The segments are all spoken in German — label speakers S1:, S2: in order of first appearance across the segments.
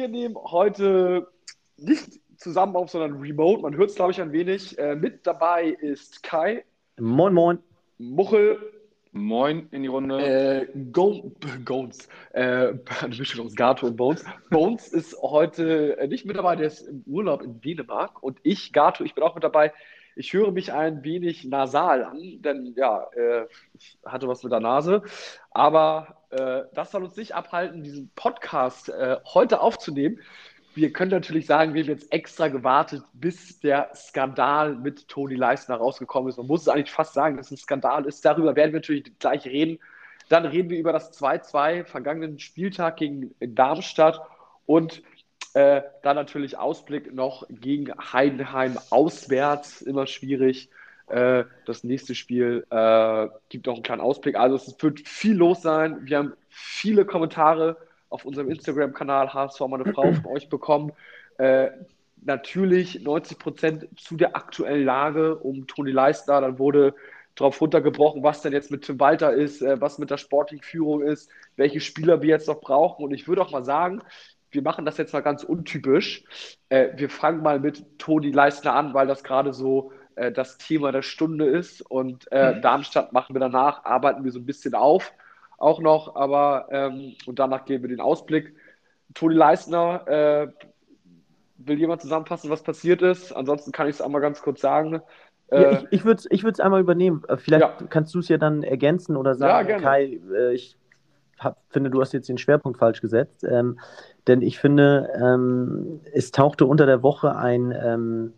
S1: Wir nehmen heute nicht zusammen auf, sondern remote. Man hört es, glaube ich, ein wenig. Äh, mit dabei ist Kai.
S2: Moin, moin.
S1: Muchel.
S3: Moin in die Runde.
S1: Äh, Go Gones. Äh, eine Mischung aus Gato und Bones. Bones ist heute äh, nicht mit dabei, der ist im Urlaub in Dänemark. Und ich, Gato, ich bin auch mit dabei. Ich höre mich ein wenig nasal an, denn ja, äh, ich hatte was mit der Nase. Aber äh, das soll uns nicht abhalten, diesen Podcast äh, heute aufzunehmen wir können natürlich sagen, wir haben jetzt extra gewartet, bis der Skandal mit Toni Leisner rausgekommen ist. Man muss es eigentlich fast sagen, dass es ein Skandal ist. Darüber werden wir natürlich gleich reden. Dann reden wir über das 2-2 vergangenen Spieltag gegen Darmstadt und äh, dann natürlich Ausblick noch gegen Heidenheim auswärts, immer schwierig. Äh, das nächste Spiel äh, gibt auch einen kleinen Ausblick. Also es wird viel los sein. Wir haben viele Kommentare auf unserem Instagram-Kanal HSV meine Frau von euch bekommen. Äh, natürlich 90 Prozent zu der aktuellen Lage um Toni Leistner. Dann wurde darauf runtergebrochen, was denn jetzt mit Tim Walter ist, äh, was mit der sportlichen Führung ist, welche Spieler wir jetzt noch brauchen. Und ich würde auch mal sagen, wir machen das jetzt mal ganz untypisch. Äh, wir fangen mal mit Toni Leistner an, weil das gerade so äh, das Thema der Stunde ist. Und äh, mhm. Darmstadt machen wir danach, arbeiten wir so ein bisschen auf auch noch, aber ähm, und danach geben wir den Ausblick. Toni Leisner, äh, will jemand zusammenfassen, was passiert ist? Ansonsten kann ich es einmal ganz kurz sagen.
S2: Äh, ja, ich ich würde es einmal übernehmen. Äh, vielleicht ja. kannst du es ja dann ergänzen oder sagen, ja, Kai, ich hab, finde, du hast jetzt den Schwerpunkt falsch gesetzt. Ähm, denn ich finde, ähm, es tauchte unter der Woche ein, ähm,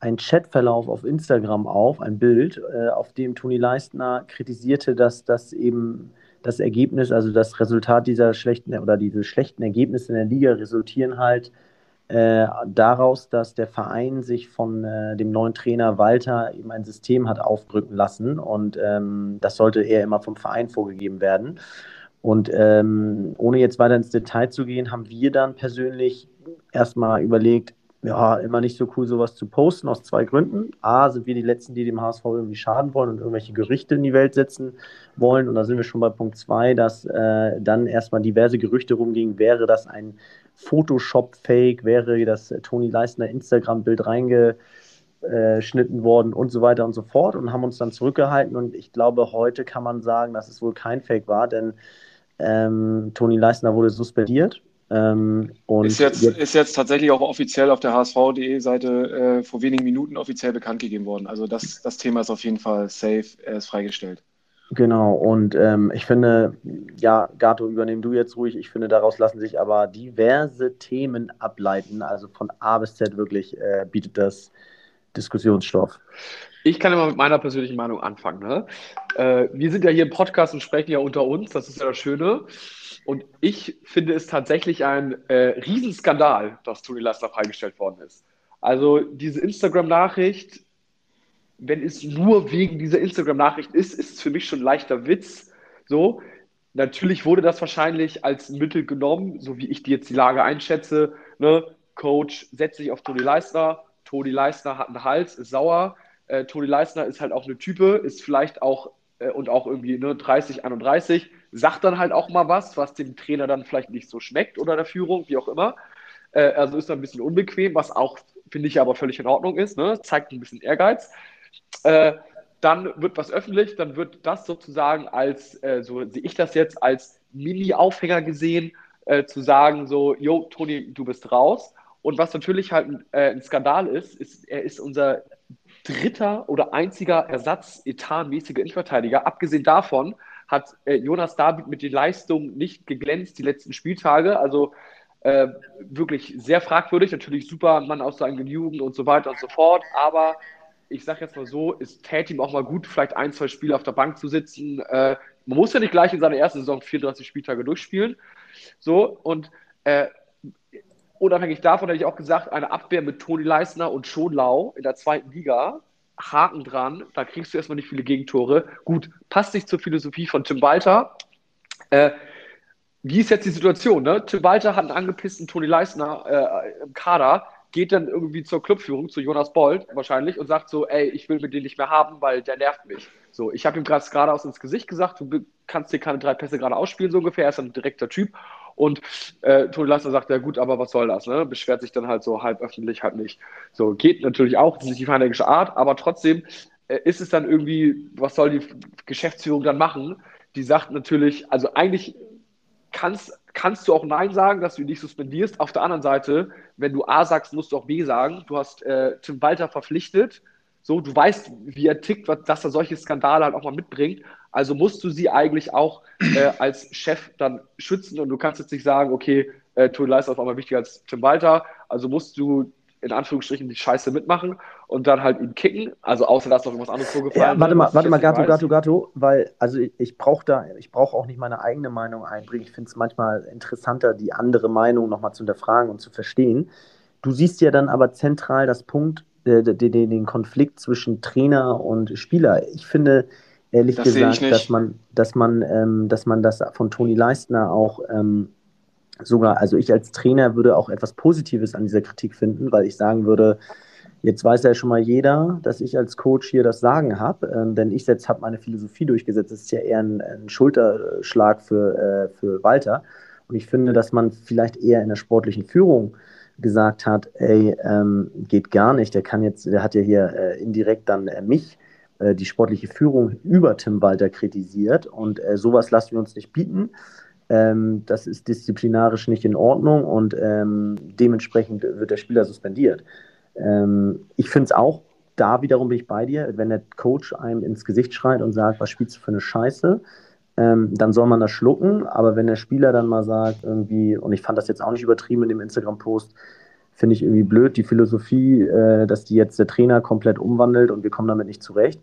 S2: ein Chatverlauf auf Instagram auf, ein Bild, äh, auf dem Toni Leistner kritisierte, dass das eben das Ergebnis, also das Resultat dieser schlechten oder diese schlechten Ergebnisse in der Liga resultieren halt äh, daraus, dass der Verein sich von äh, dem neuen Trainer Walter eben ein System hat aufdrücken lassen und ähm, das sollte eher immer vom Verein vorgegeben werden. Und ähm, ohne jetzt weiter ins Detail zu gehen, haben wir dann persönlich erstmal überlegt, ja, immer nicht so cool, sowas zu posten, aus zwei Gründen. A, sind wir die Letzten, die dem HSV irgendwie schaden wollen und irgendwelche Gerüchte in die Welt setzen wollen. Und da sind wir schon bei Punkt zwei, dass äh, dann erstmal diverse Gerüchte rumgingen, wäre das ein Photoshop-Fake, wäre das äh, Toni Leistner Instagram-Bild reingeschnitten worden und so weiter und so fort und haben uns dann zurückgehalten. Und ich glaube, heute kann man sagen, dass es wohl kein Fake war, denn ähm, Toni Leistner wurde suspendiert
S3: ähm, ist, jetzt, jetzt, ist jetzt tatsächlich auch offiziell auf der HSV.de Seite äh, vor wenigen Minuten offiziell bekannt gegeben worden. Also das, das Thema ist auf jeden Fall safe, er ist freigestellt.
S2: Genau, und ähm, ich finde, ja, Gato, übernehm du jetzt ruhig. Ich finde, daraus lassen sich aber diverse Themen ableiten. Also von A bis Z wirklich äh, bietet das Diskussionsstoff.
S1: Ich kann immer mit meiner persönlichen Meinung anfangen. Ne? Äh, wir sind ja hier im Podcast und sprechen ja unter uns, das ist ja das Schöne. Und ich finde es tatsächlich ein äh, Riesenskandal, dass Toni Lassner freigestellt worden ist. Also diese Instagram-Nachricht, wenn es nur wegen dieser Instagram-Nachricht ist, ist es für mich schon ein leichter Witz. So, natürlich wurde das wahrscheinlich als Mittel genommen, so wie ich die jetzt die Lage einschätze. Ne? Coach setzt sich auf Toni Leisner, Toni Leisner hat einen Hals, ist sauer. Äh, Toni Leisner ist halt auch eine Type, ist vielleicht auch äh, und auch irgendwie ne, 30, 31 sagt dann halt auch mal was, was dem Trainer dann vielleicht nicht so schmeckt oder der Führung, wie auch immer. Äh, also ist dann ein bisschen unbequem, was auch, finde ich, aber völlig in Ordnung ist. Ne? Zeigt ein bisschen Ehrgeiz. Äh, dann wird was öffentlich, dann wird das sozusagen als, äh, so sehe ich das jetzt, als Mini-Aufhänger gesehen, äh, zu sagen, so, jo, Toni, du bist raus. Und was natürlich halt äh, ein Skandal ist, ist, er ist unser dritter oder einziger Ersatz etatmäßiger Innenverteidiger. Abgesehen davon hat äh, Jonas David mit den Leistungen nicht geglänzt die letzten Spieltage. Also äh, wirklich sehr fragwürdig. Natürlich super Mann aus seinen Jugend und so weiter und so fort. Aber ich sage jetzt mal so, es täte ihm auch mal gut, vielleicht ein, zwei Spiele auf der Bank zu sitzen. Äh, man muss ja nicht gleich in seiner ersten Saison 34 Spieltage durchspielen. So, und äh, unabhängig davon hätte ich auch gesagt, eine Abwehr mit Toni Leisner und Schonlau in der zweiten Liga, Haken dran, da kriegst du erstmal nicht viele Gegentore. Gut, passt nicht zur Philosophie von Tim Walter. Äh, wie ist jetzt die Situation? Ne? Tim Walter hat einen angepissten Toni Leisner äh, im Kader, geht dann irgendwie zur Clubführung, zu Jonas Bold wahrscheinlich und sagt so, ey, ich will mit dem nicht mehr haben, weil der nervt mich. So, ich habe ihm gerade geradeaus ins Gesicht gesagt, du kannst dir keine drei Pässe gerade ausspielen, so ungefähr. Er ist ein direkter Typ. Und äh, Toni Leisner sagt, ja gut, aber was soll das? Ne? Beschwert sich dann halt so halb öffentlich, halt nicht. So, geht natürlich auch, das ist die feindliche Art, aber trotzdem äh, ist es dann irgendwie, was soll die Geschäftsführung dann machen? Die sagt natürlich, also eigentlich kannst, kannst du auch Nein sagen, dass du ihn nicht suspendierst. Auf der anderen Seite, wenn du A sagst, musst du auch B sagen. Du hast äh, Tim Walter verpflichtet. So, du weißt, wie er tickt, dass er solche Skandale halt auch mal mitbringt. Also musst du sie eigentlich auch äh, als Chef dann schützen und du kannst jetzt nicht sagen, okay, äh, Toni Leister ist auf einmal wichtiger als Tim Walter. Also musst du in Anführungsstrichen die Scheiße mitmachen und dann halt ihn kicken. Also außer dass noch irgendwas anderes vorgefallen
S2: ja, Warte mal, warte mal, Gato, Gato, Gato, weil also ich, ich brauche da, ich brauche auch nicht meine eigene Meinung einbringen. Ich finde es manchmal interessanter, die andere Meinung nochmal zu hinterfragen und zu verstehen. Du siehst ja dann aber zentral das Punkt, äh, den, den Konflikt zwischen Trainer und Spieler. Ich finde ehrlich das gesagt, dass man, dass man, ähm, dass man das von Toni Leistner auch ähm, sogar, also ich als Trainer würde auch etwas Positives an dieser Kritik finden, weil ich sagen würde, jetzt weiß ja schon mal jeder, dass ich als Coach hier das Sagen habe, äh, denn ich selbst habe meine Philosophie durchgesetzt. Das ist ja eher ein, ein Schulterschlag für, äh, für Walter. Und ich finde, dass man vielleicht eher in der sportlichen Führung gesagt hat, ey, ähm, geht gar nicht, der kann jetzt, der hat ja hier äh, indirekt dann äh, mich, äh, die sportliche Führung über Tim Walter kritisiert und äh, sowas lassen wir uns nicht bieten. Ähm, das ist disziplinarisch nicht in Ordnung und ähm, dementsprechend wird der Spieler suspendiert. Ähm, ich finde es auch, da wiederum bin ich bei dir, wenn der Coach einem ins Gesicht schreit und sagt, was spielst du für eine Scheiße, ähm, dann soll man das schlucken. Aber wenn der Spieler dann mal sagt, irgendwie, und ich fand das jetzt auch nicht übertrieben in dem Instagram-Post, finde ich irgendwie blöd, die Philosophie, äh, dass die jetzt der Trainer komplett umwandelt und wir kommen damit nicht zurecht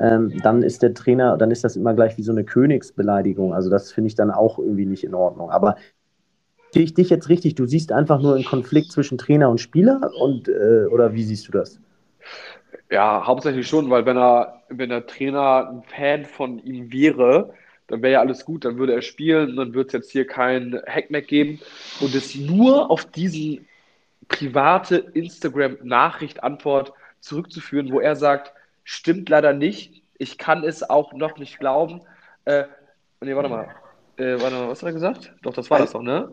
S2: ähm, dann ist der Trainer, dann ist das immer gleich wie so eine Königsbeleidigung. Also das finde ich dann auch irgendwie nicht in Ordnung. Aber sehe ich dich jetzt richtig? Du siehst einfach nur einen Konflikt zwischen Trainer und Spieler und äh, oder wie siehst du das?
S1: Ja, hauptsächlich schon, weil wenn er, wenn der Trainer ein Fan von ihm wäre, dann wäre ja alles gut, dann würde er spielen, dann wird es jetzt hier kein Hackmack geben und es nur auf diesen private Instagram-Nachricht-Antwort zurückzuführen, wo er sagt, Stimmt leider nicht. Ich kann es auch noch nicht glauben. Äh, nee, warte mal. Äh, warte mal, was hat er gesagt? Doch, das war das doch, ne?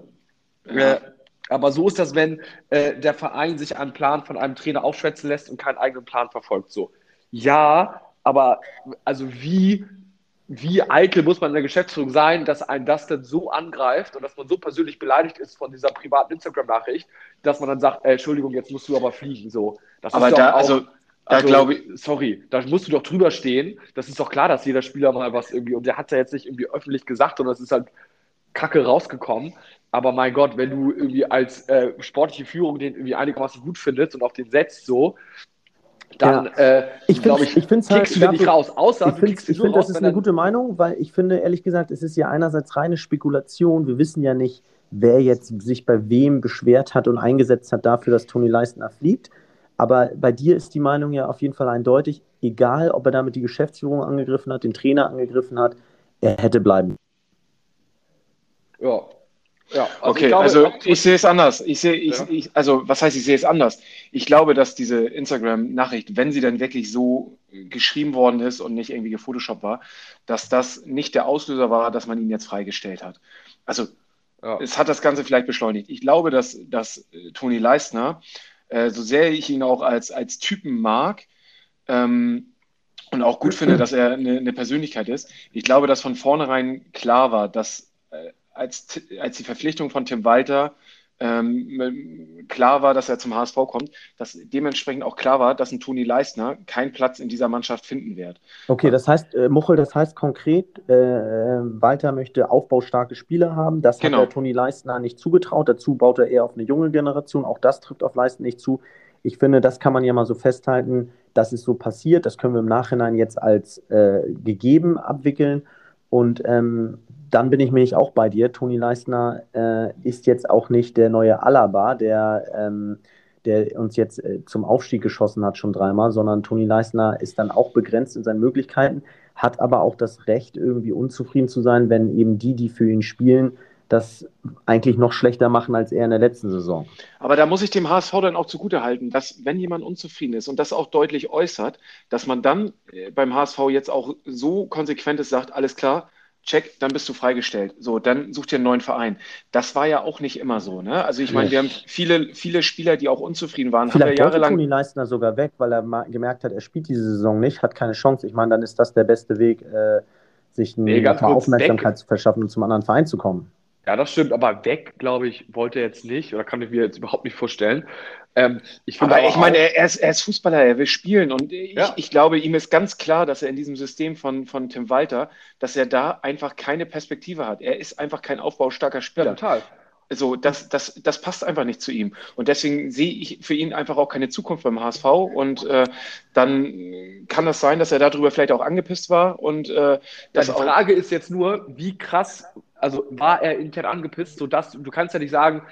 S1: Ja. Äh, aber so ist das, wenn äh, der Verein sich einen Plan von einem Trainer aufschwätzen lässt und keinen eigenen Plan verfolgt. So. Ja, aber also wie, wie eitel muss man in der Geschäftsführung sein, dass ein das dann so angreift und dass man so persönlich beleidigt ist von dieser privaten Instagram-Nachricht, dass man dann sagt, äh, Entschuldigung, jetzt musst du aber fliegen. So. Das
S3: aber da, auch, also also, glaube ich,
S1: sorry, da musst du doch drüber stehen. Das ist doch klar, dass jeder Spieler mal was irgendwie, und der hat ja jetzt nicht irgendwie öffentlich gesagt, sondern es ist halt kacke rausgekommen. Aber mein Gott, wenn du irgendwie als äh, sportliche Führung den irgendwie einigermaßen gut findest und auf den setzt so, dann ja. äh,
S2: ich glaube ich, ich halt,
S1: den nicht raus. Außer
S2: ich finde, find, das ist eine gute Meinung, weil ich finde, ehrlich gesagt, es ist ja einerseits reine Spekulation. Wir wissen ja nicht, wer jetzt sich bei wem beschwert hat und eingesetzt hat dafür, dass Toni Leistner fliegt. Aber bei dir ist die Meinung ja auf jeden Fall eindeutig, egal ob er damit die Geschäftsführung angegriffen hat, den Trainer angegriffen hat, er hätte bleiben.
S3: Ja. Ja, also okay, ich glaube, also ich sehe es anders. Ich sehe, ich, ja. ich, also was heißt, ich sehe es anders? Ich glaube, dass diese Instagram-Nachricht, wenn sie dann wirklich so geschrieben worden ist und nicht irgendwie gefotoshoppt war, dass das nicht der Auslöser war, dass man ihn jetzt freigestellt hat. Also ja. es hat das Ganze vielleicht beschleunigt. Ich glaube, dass, dass Toni Leistner äh, so sehr ich ihn auch als, als Typen mag ähm, und auch gut finde, dass er eine, eine, Persönlichkeit ist, ich glaube, dass von vornherein klar war, dass äh, als, als die Verpflichtung von Tim Walter ähm, klar war, dass er zum HSV kommt, dass dementsprechend auch klar war, dass ein Toni Leistner keinen Platz in dieser Mannschaft finden wird.
S2: Okay, das heißt, äh, Muchel, das heißt konkret, äh, Walter möchte aufbaustarke Spieler haben. Das genau. hat der Toni Leistner nicht zugetraut. Dazu baut er eher auf eine junge Generation. Auch das trifft auf Leistner nicht zu. Ich finde, das kann man ja mal so festhalten. Das ist so passiert. Das können wir im Nachhinein jetzt als äh, gegeben abwickeln. Und ähm, dann bin ich nämlich auch bei dir. Toni Leistner äh, ist jetzt auch nicht der neue Alaba, der, ähm, der uns jetzt äh, zum Aufstieg geschossen hat, schon dreimal, sondern Toni Leistner ist dann auch begrenzt in seinen Möglichkeiten, hat aber auch das Recht, irgendwie unzufrieden zu sein, wenn eben die, die für ihn spielen, das eigentlich noch schlechter machen als er in der letzten Saison.
S3: Aber da muss ich dem HSV dann auch zugutehalten, dass wenn jemand unzufrieden ist und das auch deutlich äußert, dass man dann äh, beim HSV jetzt auch so konsequent ist, sagt, alles klar, check, dann bist du freigestellt. So, dann such dir einen neuen Verein. Das war ja auch nicht immer so. Ne? Also ich meine, wir haben viele, viele Spieler, die auch unzufrieden waren.
S2: Vielleicht haben wir jahrelang. Toni Leistner sogar weg, weil er gemerkt hat, er spielt diese Saison nicht, hat keine Chance. Ich meine, dann ist das der beste Weg, äh, sich eine Aufmerksamkeit weg. zu verschaffen und zum anderen Verein zu kommen.
S1: Ja, das stimmt, aber weg, glaube ich, wollte er jetzt nicht oder kann ich mir jetzt überhaupt nicht vorstellen. Ähm,
S3: ich aber, aber ich meine, er ist, er ist, Fußballer, er will spielen und ich, ja. ich, glaube, ihm ist ganz klar, dass er in diesem System von, von Tim Walter, dass er da einfach keine Perspektive hat. Er ist einfach kein aufbaustarker Spieler. Ja, total. So, das, das, das passt einfach nicht zu ihm. Und deswegen sehe ich für ihn einfach auch keine Zukunft beim HSV. Und äh, dann kann das sein, dass er darüber vielleicht auch angepisst war. Und äh,
S1: ja, die Frage ist jetzt nur, wie krass also war er intern angepisst, sodass du kannst ja nicht sagen,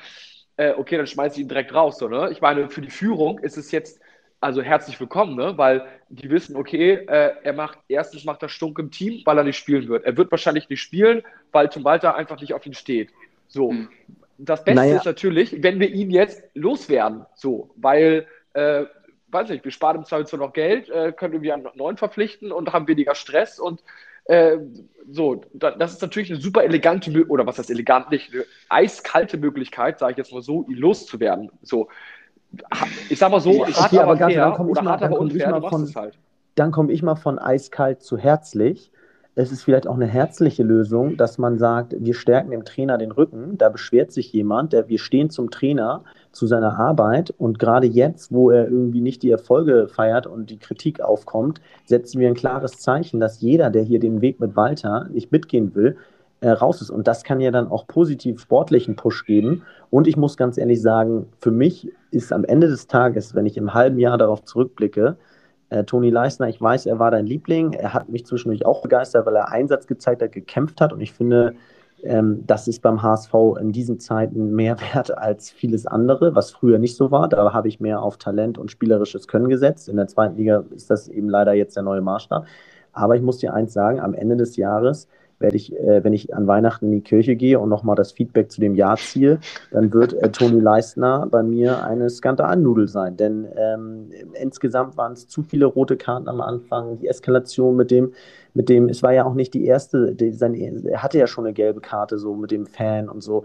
S1: äh, okay, dann schmeiße ich ihn direkt raus, so, ne? Ich meine, für die Führung ist es jetzt also herzlich willkommen, ne? weil die wissen, okay, äh, er macht erstens macht er Stunk im Team, weil er nicht spielen wird. Er wird wahrscheinlich nicht spielen, weil zum Walter einfach nicht auf ihn steht. So. Hm. Das Beste naja. ist natürlich, wenn wir ihn jetzt loswerden, so, weil, äh, weiß nicht, wir sparen im Zweifelsfall noch Geld, äh, können irgendwie einen neuen verpflichten und haben weniger Stress und äh, so, das ist natürlich eine super elegante, oder was heißt elegant nicht, eine eiskalte Möglichkeit, sage ich jetzt mal so, loszuwerden. So, ich sag mal so,
S2: ich, hart okay, aber, fair, dann komme ich, mal, dann komm ich mal von, halt. dann komme ich mal von eiskalt zu herzlich es ist vielleicht auch eine herzliche Lösung, dass man sagt, wir stärken dem Trainer den Rücken. Da beschwert sich jemand, der, wir stehen zum Trainer, zu seiner Arbeit. Und gerade jetzt, wo er irgendwie nicht die Erfolge feiert und die Kritik aufkommt, setzen wir ein klares Zeichen, dass jeder, der hier den Weg mit Walter nicht mitgehen will, äh, raus ist. Und das kann ja dann auch positiv sportlichen Push geben. Und ich muss ganz ehrlich sagen, für mich ist am Ende des Tages, wenn ich im halben Jahr darauf zurückblicke, äh, Toni Leisner, ich weiß, er war dein Liebling. Er hat mich zwischendurch auch begeistert, weil er Einsatz gezeigt hat, gekämpft hat. Und ich finde, ähm, das ist beim HSV in diesen Zeiten mehr wert als vieles andere, was früher nicht so war. Da habe ich mehr auf Talent und spielerisches Können gesetzt. In der zweiten Liga ist das eben leider jetzt der neue Maßstab. Aber ich muss dir eins sagen, am Ende des Jahres werde ich, äh, wenn ich an Weihnachten in die Kirche gehe und nochmal das Feedback zu dem Jahr ziehe, dann wird äh, Toni Leistner bei mir eine Skandalnudel sein. Denn ähm, insgesamt waren es zu viele rote Karten am Anfang, die Eskalation mit dem, mit dem, es war ja auch nicht die erste, die, seine, er hatte ja schon eine gelbe Karte so mit dem Fan und so.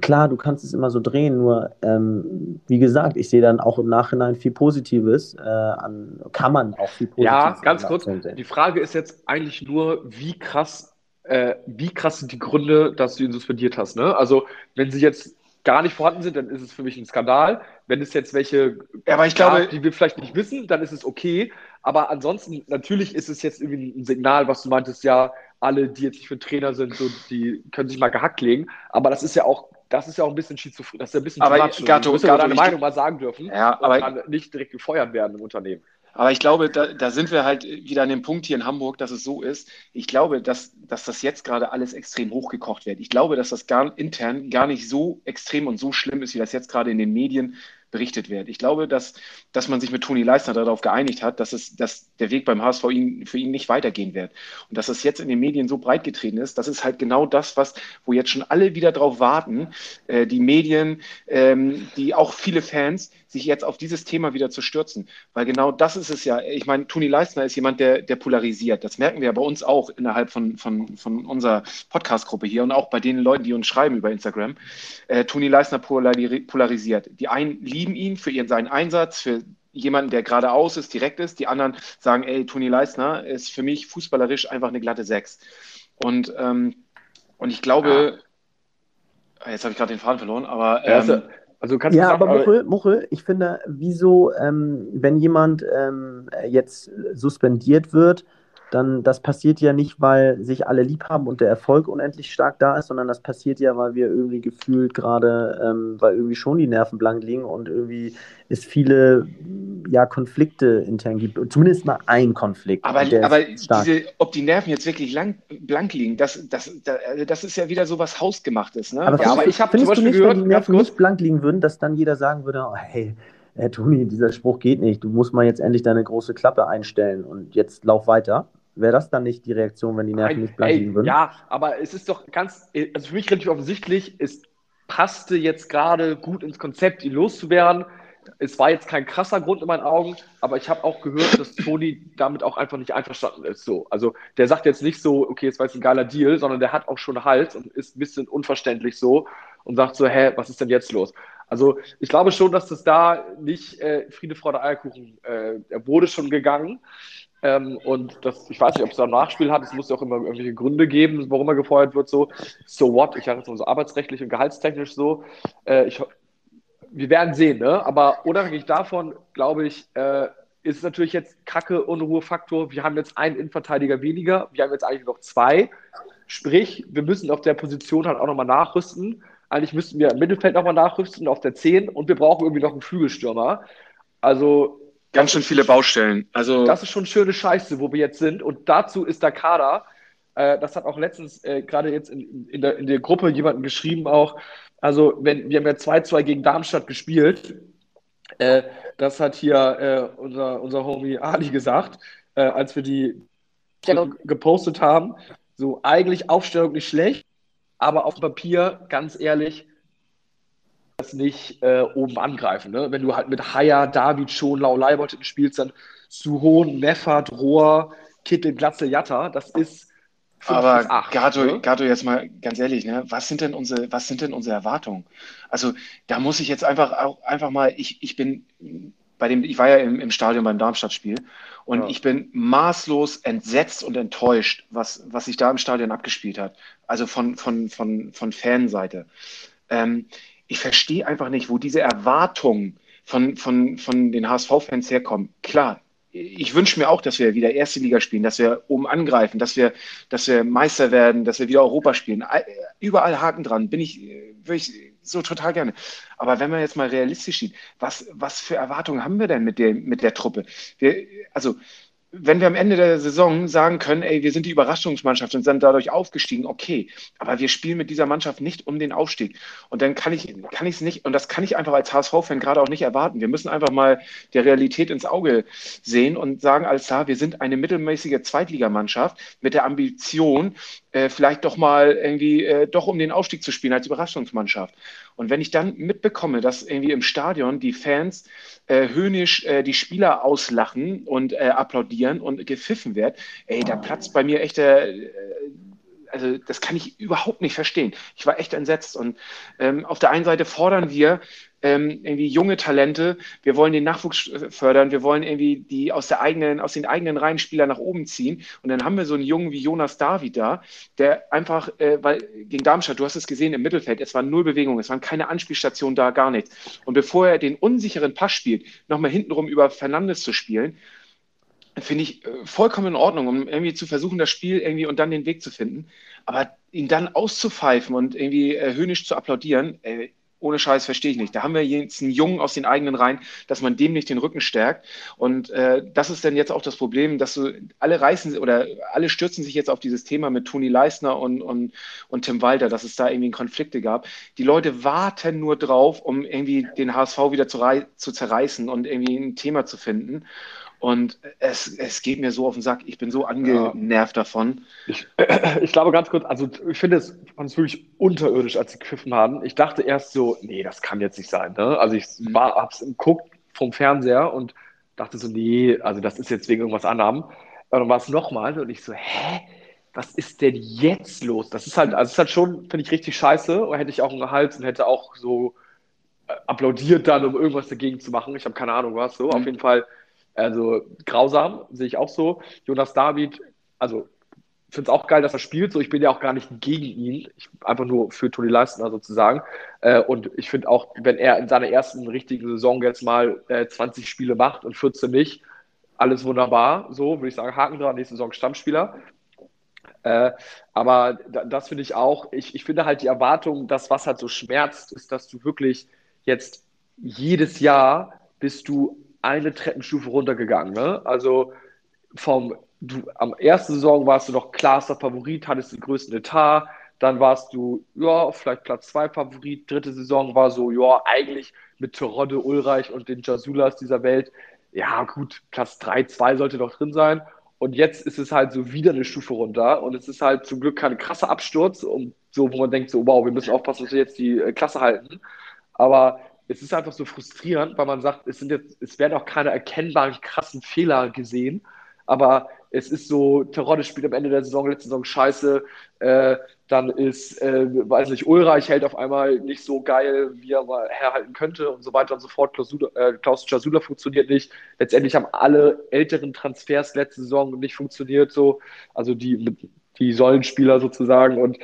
S2: Klar, du kannst es immer so drehen, nur ähm, wie gesagt, ich sehe dann auch im Nachhinein viel Positives äh, an, kann man auch viel Positives.
S1: Ja, ganz kurz, die Frage ist jetzt eigentlich nur, wie krass äh, wie krass sind die Gründe, dass du ihn suspendiert hast. Ne? Also, wenn sie jetzt gar nicht vorhanden sind, dann ist es für mich ein Skandal. Wenn es jetzt welche
S3: ja, aber ich glaube,
S1: gab, die wir vielleicht nicht wissen, dann ist es okay. Aber ansonsten, natürlich ist es jetzt irgendwie ein Signal, was du meintest, ja, alle, die jetzt nicht für Trainer sind, so, die können sich mal gehackt legen. Aber das ist ja auch, das ist ja auch ein bisschen schizophren. Das ist ja ein bisschen
S3: aber Gato,
S1: ja deine Meinung mal sagen dürfen
S3: ja, aber
S1: nicht direkt gefeuert werden im Unternehmen.
S3: Aber ich glaube, da, da, sind wir halt wieder an dem Punkt hier in Hamburg, dass es so ist. Ich glaube, dass, dass das jetzt gerade alles extrem hochgekocht wird. Ich glaube, dass das gar, intern gar nicht so extrem und so schlimm ist, wie das jetzt gerade in den Medien berichtet wird. Ich glaube, dass, dass man sich mit Toni Leisner darauf geeinigt hat, dass, es, dass der Weg beim HSV ihn, für ihn nicht weitergehen wird. Und dass es jetzt in den Medien so breit getreten ist, das ist halt genau das, was, wo jetzt schon alle wieder drauf warten, äh, die Medien, ähm, die auch viele Fans, sich jetzt auf dieses Thema wieder zu stürzen. Weil genau das ist es ja. Ich meine, Toni Leisner ist jemand, der, der polarisiert. Das merken wir ja bei uns auch innerhalb von, von, von unserer Podcast-Gruppe hier und auch bei den Leuten, die uns schreiben über Instagram. Äh, Toni Leisner polarisiert. Die einen lieben ihn für ihren, seinen Einsatz, für jemanden, der geradeaus ist, direkt ist. Die anderen sagen, ey, Toni Leisner ist für mich fußballerisch einfach eine glatte Sechs. Und, ähm, und ich glaube, ja. jetzt habe ich gerade den Faden verloren, aber ähm,
S2: also kannst ja, aber Muchel, Muchel, ich finde, wieso, ähm, wenn jemand ähm, jetzt suspendiert wird, dann das passiert ja nicht, weil sich alle lieb haben und der Erfolg unendlich stark da ist, sondern das passiert ja, weil wir irgendwie gefühlt gerade, ähm, weil irgendwie schon die Nerven blank liegen und irgendwie es viele ja, Konflikte intern gibt. Zumindest mal ein Konflikt.
S3: Aber, aber diese, ob die Nerven jetzt wirklich lang, blank liegen, das, das, das ist ja wieder so was Hausgemachtes. Ne?
S2: Aber,
S3: ja,
S2: aber ich habe zum Beispiel nicht, gehört, wenn die Nerven nicht blank liegen würden, dass dann jeder sagen würde, oh, hey, Herr Toni, dieser Spruch geht nicht. Du musst mal jetzt endlich deine große Klappe einstellen und jetzt lauf weiter. Wäre das dann nicht die Reaktion, wenn die Nerven nicht blank liegen würden?
S1: Ja, aber es ist doch ganz, also für mich relativ offensichtlich, es passte jetzt gerade gut ins Konzept, ihn loszuwerden. Es war jetzt kein krasser Grund in meinen Augen, aber ich habe auch gehört, dass Toni damit auch einfach nicht einverstanden ist. So. Also der sagt jetzt nicht so, okay, es war jetzt ein geiler Deal, sondern der hat auch schon Hals und ist ein bisschen unverständlich so und sagt so, hä, was ist denn jetzt los? Also ich glaube schon, dass das da nicht äh, Friede, Freude, Eierkuchen, äh, er wurde schon gegangen. Ähm, und das, ich weiß nicht, ob es da ein Nachspiel hat. Es muss ja auch immer irgendwelche Gründe geben, warum er gefeuert wird. So, so what? Ich sage jetzt mal so arbeitsrechtlich und gehaltstechnisch so. Äh, ich, wir werden sehen, ne? Aber unabhängig davon, glaube ich, äh, ist natürlich jetzt Kacke, Unruhefaktor. Wir haben jetzt einen Innenverteidiger weniger. Wir haben jetzt eigentlich noch zwei. Sprich, wir müssen auf der Position halt auch nochmal nachrüsten. Eigentlich müssten wir im Mittelfeld nochmal nachrüsten, auf der 10. Und wir brauchen irgendwie noch einen Flügelstürmer. Also
S3: Ganz schön viele Baustellen. Also
S1: das ist schon schöne Scheiße, wo wir jetzt sind. Und dazu ist der Kader, äh, das hat auch letztens äh, gerade jetzt in, in, der, in der Gruppe jemanden geschrieben auch, also wenn wir haben ja 2-2 gegen Darmstadt gespielt, äh, das hat hier äh, unser, unser Homie Ali gesagt, äh, als wir die gepostet haben. So eigentlich Aufstellung nicht schlecht, aber auf Papier, ganz ehrlich, das nicht äh, oben angreifen. Ne? Wenn du halt mit Haya, David, Schon, Lau, Leibold spielst, dann Suhon, Meffert, Rohr, Kittel, Glatze, Jatta, das ist
S3: aber Gato, ne? Gato, jetzt mal ganz ehrlich, ne? was, sind denn unsere, was sind denn unsere Erwartungen? Also da muss ich jetzt einfach auch einfach mal, ich, ich bin bei dem, ich war ja im, im Stadion beim Darmstadt-Spiel und ja. ich bin maßlos entsetzt und enttäuscht, was, was sich da im Stadion abgespielt hat. Also von, von, von, von Fanseite. Ähm, ich verstehe einfach nicht, wo diese Erwartungen von, von, von den HSV-Fans herkommen. Klar, ich wünsche mir auch, dass wir wieder erste Liga spielen, dass wir oben angreifen, dass wir, dass wir Meister werden, dass wir wieder Europa spielen. Überall Haken dran, bin ich, würde ich so total gerne. Aber wenn man jetzt mal realistisch sieht, was, was für Erwartungen haben wir denn mit der, mit der Truppe? Wir, also wenn wir am Ende der Saison sagen können, ey, wir sind die Überraschungsmannschaft und sind dadurch aufgestiegen, okay, aber wir spielen mit dieser Mannschaft nicht um den Aufstieg. Und dann kann ich kann ich es nicht, und das kann ich einfach als HSV-Fan gerade auch nicht erwarten. Wir müssen einfach mal der Realität ins Auge sehen und sagen, alles klar, wir sind eine mittelmäßige Zweitligamannschaft mit der Ambition, äh, vielleicht doch mal irgendwie äh, doch um den Aufstieg zu spielen als Überraschungsmannschaft. Und wenn ich dann mitbekomme, dass irgendwie im Stadion die Fans äh, höhnisch äh, die Spieler auslachen und äh, applaudieren und gepfiffen wird, ey, da platzt bei mir echt der äh, also das kann ich überhaupt nicht verstehen. Ich war echt entsetzt. Und ähm, auf der einen Seite fordern wir ähm, irgendwie junge Talente, wir wollen den Nachwuchs fördern, wir wollen irgendwie die aus der eigenen, aus den eigenen Reihen Spieler nach oben ziehen. Und dann haben wir so einen Jungen wie Jonas David da, der einfach, äh, weil gegen Darmstadt, du hast es gesehen im Mittelfeld, es war null Bewegung, es waren keine Anspielstationen da, gar nichts. Und bevor er den unsicheren Pass spielt, nochmal hintenrum über Fernandes zu spielen, finde ich äh, vollkommen in Ordnung, um irgendwie zu versuchen, das Spiel irgendwie und dann den Weg zu finden. Aber ihn dann auszupfeifen und irgendwie äh, höhnisch zu applaudieren, äh, ohne Scheiß verstehe ich nicht. Da haben wir jetzt einen Jungen aus den eigenen Reihen, dass man dem nicht den Rücken stärkt. Und äh, das ist dann jetzt auch das Problem, dass so alle reißen oder alle stürzen sich jetzt auf dieses Thema mit Toni Leisner und, und, und Tim Walter, dass es da irgendwie Konflikte gab. Die Leute warten nur drauf, um irgendwie den HSV wieder zu, zu zerreißen und irgendwie ein Thema zu finden. Und es, es geht mir so auf den Sack. Ich bin so angenervt ja. davon.
S1: Ich, ich, glaube ganz kurz, also ich finde es, fand es wirklich unterirdisch, als sie gepfiffen haben. Ich dachte erst so, nee, das kann jetzt nicht sein. Ne? Also ich mhm. war, hab's geguckt vom Fernseher und dachte so, nee, also das ist jetzt wegen irgendwas anderem. Und dann war es nochmal und ich so, hä? Was ist denn jetzt los? Das ist halt, also es ist halt schon, finde ich, richtig scheiße. Und hätte ich auch einen Hals und hätte auch so äh, applaudiert dann, um irgendwas dagegen zu machen. Ich habe keine Ahnung was. So, mhm. auf jeden Fall also grausam, sehe ich auch so. Jonas David, also finde es auch geil, dass er spielt. So, ich bin ja auch gar nicht gegen ihn. Ich, einfach nur für Toni Leistner sozusagen. Äh, und ich finde auch, wenn er in seiner ersten richtigen Saison jetzt mal äh, 20 Spiele macht und 14 nicht, alles wunderbar, so würde ich sagen, Haken dran, nächste Saison Stammspieler. Äh, aber das finde ich auch, ich, ich finde halt die Erwartung, das, was halt so schmerzt, ist, dass du wirklich jetzt jedes Jahr bist du eine Treppenstufe runtergegangen. Ne? Also vom, du, am ersten Saison warst du noch klarster Favorit, hattest den größten Etat, dann warst du, ja, vielleicht Platz 2 Favorit. Dritte Saison war so, ja, eigentlich mit Terodde, Ulreich und den Jasulas dieser Welt. Ja, gut, Platz 3, 2 sollte doch drin sein. Und jetzt ist es halt so wieder eine Stufe runter. Und es ist halt zum Glück kein krasser Absturz, um, so, wo man denkt, so, wow, wir müssen aufpassen, dass wir jetzt die äh, Klasse halten. Aber es ist einfach so frustrierend, weil man sagt, es sind jetzt, es werden auch keine erkennbaren krassen Fehler gesehen. Aber es ist so, Terodde spielt am Ende der Saison, letzte Saison scheiße. Äh, dann ist, äh, weiß nicht, Ulreich hält auf einmal nicht so geil, wie er mal herhalten könnte und so weiter und so fort. Klaus, äh, Klaus Jasula funktioniert nicht. Letztendlich haben alle älteren Transfers letzte Saison nicht funktioniert, so. Also die, die Säulenspieler sozusagen. Und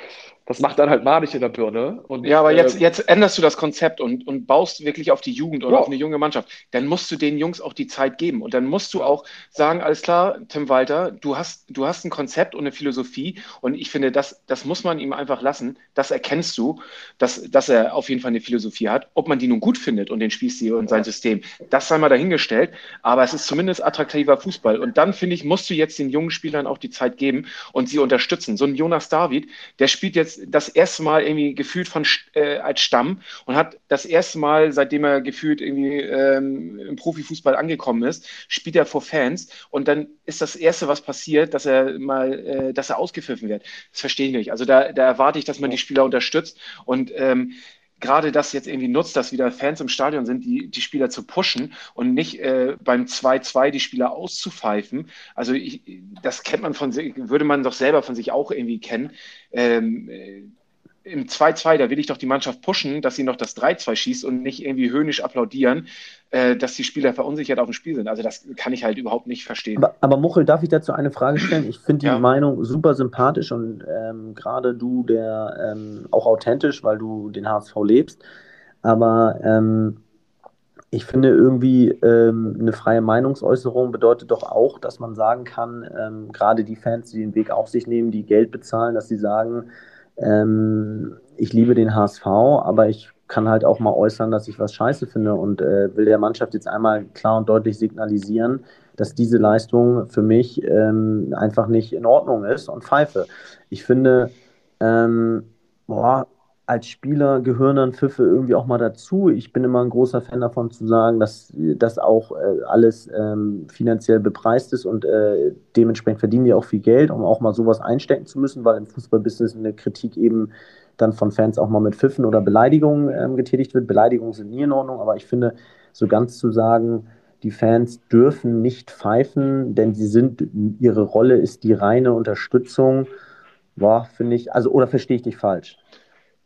S1: das macht dann halt madig in der Birne. Und,
S3: ja, aber jetzt, äh, jetzt änderst du das Konzept und, und baust wirklich auf die Jugend oder ja. auf eine junge Mannschaft. Dann musst du den Jungs auch die Zeit geben. Und dann musst du auch sagen, alles klar, Tim Walter, du hast, du hast ein Konzept und eine Philosophie. Und ich finde, das, das muss man ihm einfach lassen. Das erkennst du, dass, dass er auf jeden Fall eine Philosophie hat. Ob man die nun gut findet und den Spielstil und sein System, das sei mal dahingestellt. Aber es ist zumindest attraktiver Fußball. Und dann, finde ich, musst du jetzt den jungen Spielern auch die Zeit geben und sie unterstützen. So ein Jonas David, der spielt jetzt das erste Mal irgendwie gefühlt von äh, als Stamm und hat das erste Mal, seitdem er gefühlt irgendwie ähm, im Profifußball angekommen ist, spielt er vor Fans und dann ist das erste, was passiert, dass er mal, äh, dass er ausgepfiffen wird. Das verstehe ich nicht. Also da, da erwarte ich, dass man die Spieler unterstützt und ähm, gerade das jetzt irgendwie nutzt, dass wieder Fans im Stadion sind, die, die Spieler zu pushen und nicht äh, beim 2-2 die Spieler auszupfeifen. Also ich, das kennt man von würde man doch selber von sich auch irgendwie kennen. Ähm, äh, im 2-2, da will ich doch die Mannschaft pushen, dass sie noch das 3-2 schießt und nicht irgendwie höhnisch applaudieren, äh, dass die Spieler verunsichert auf dem Spiel sind. Also das kann ich halt überhaupt nicht verstehen.
S2: Aber, aber Muchel, darf ich dazu eine Frage stellen? Ich finde die ja. Meinung super sympathisch und ähm, gerade du, der ähm, auch authentisch, weil du den HSV lebst. Aber ähm, ich finde irgendwie ähm, eine freie Meinungsäußerung bedeutet doch auch, dass man sagen kann, ähm, gerade die Fans, die den Weg auf sich nehmen, die Geld bezahlen, dass sie sagen, ähm, ich liebe den HSV, aber ich kann halt auch mal äußern, dass ich was scheiße finde und äh, will der Mannschaft jetzt einmal klar und deutlich signalisieren, dass diese Leistung für mich ähm, einfach nicht in Ordnung ist und pfeife. Ich finde, ähm, boah, als Spieler gehören dann Pfiffe irgendwie auch mal dazu. Ich bin immer ein großer Fan davon zu sagen, dass das auch äh, alles ähm, finanziell bepreist ist und äh, dementsprechend verdienen die auch viel Geld, um auch mal sowas einstecken zu müssen, weil im Fußballbusiness eine Kritik eben dann von Fans auch mal mit Pfiffen oder Beleidigungen ähm, getätigt wird. Beleidigungen sind nie in Ordnung, aber ich finde, so ganz zu sagen, die Fans dürfen nicht pfeifen, denn sie sind, ihre Rolle ist die reine Unterstützung. Boah, finde ich, also, oder verstehe ich dich falsch?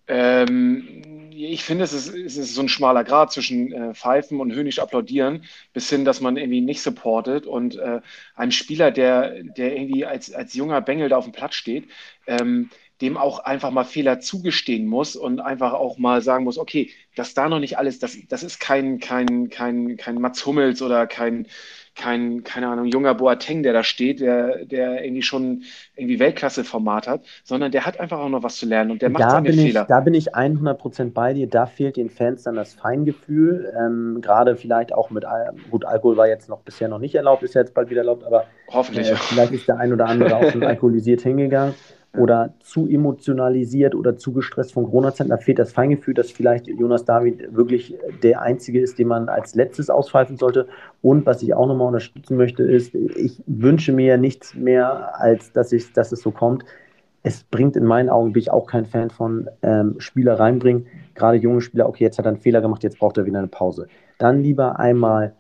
S3: Ähm, ich finde, es ist, es ist so ein schmaler Grad zwischen äh, Pfeifen und höhnisch applaudieren, bis hin, dass man irgendwie nicht supportet. Und äh, ein Spieler, der, der irgendwie als, als junger Bengel da auf dem Platz steht, ähm, dem auch einfach mal Fehler zugestehen muss und einfach auch mal sagen muss, okay, dass da noch nicht alles, das, das ist kein, kein, kein, kein Mats Hummels oder kein, kein, keine Ahnung, junger Boateng, der da steht, der, der irgendwie schon irgendwie Weltklasse-Format hat, sondern der hat einfach auch noch was zu lernen und der macht
S2: da
S3: seine
S2: bin
S3: Fehler.
S2: Ich, da bin ich 100% bei dir. Da fehlt den Fans dann das Feingefühl. Ähm, Gerade vielleicht auch mit, gut, Alkohol war jetzt noch bisher noch nicht erlaubt, ist ja jetzt bald wieder erlaubt, aber
S3: Hoffentlich. Äh,
S2: vielleicht ist der ein oder andere auch schon alkoholisiert hingegangen oder zu emotionalisiert oder zu gestresst von Corona-Zeiten. Da fehlt das Feingefühl, dass vielleicht Jonas David wirklich der Einzige ist, den man als letztes auspfeifen sollte. Und was ich auch nochmal unterstützen möchte, ist, ich wünsche mir nichts mehr, als dass, ich, dass es so kommt. Es bringt in meinen Augen, bin ich auch kein Fan von, ähm, Spieler reinbringen. Gerade junge Spieler, okay, jetzt hat er einen Fehler gemacht, jetzt braucht er wieder eine Pause. Dann lieber einmal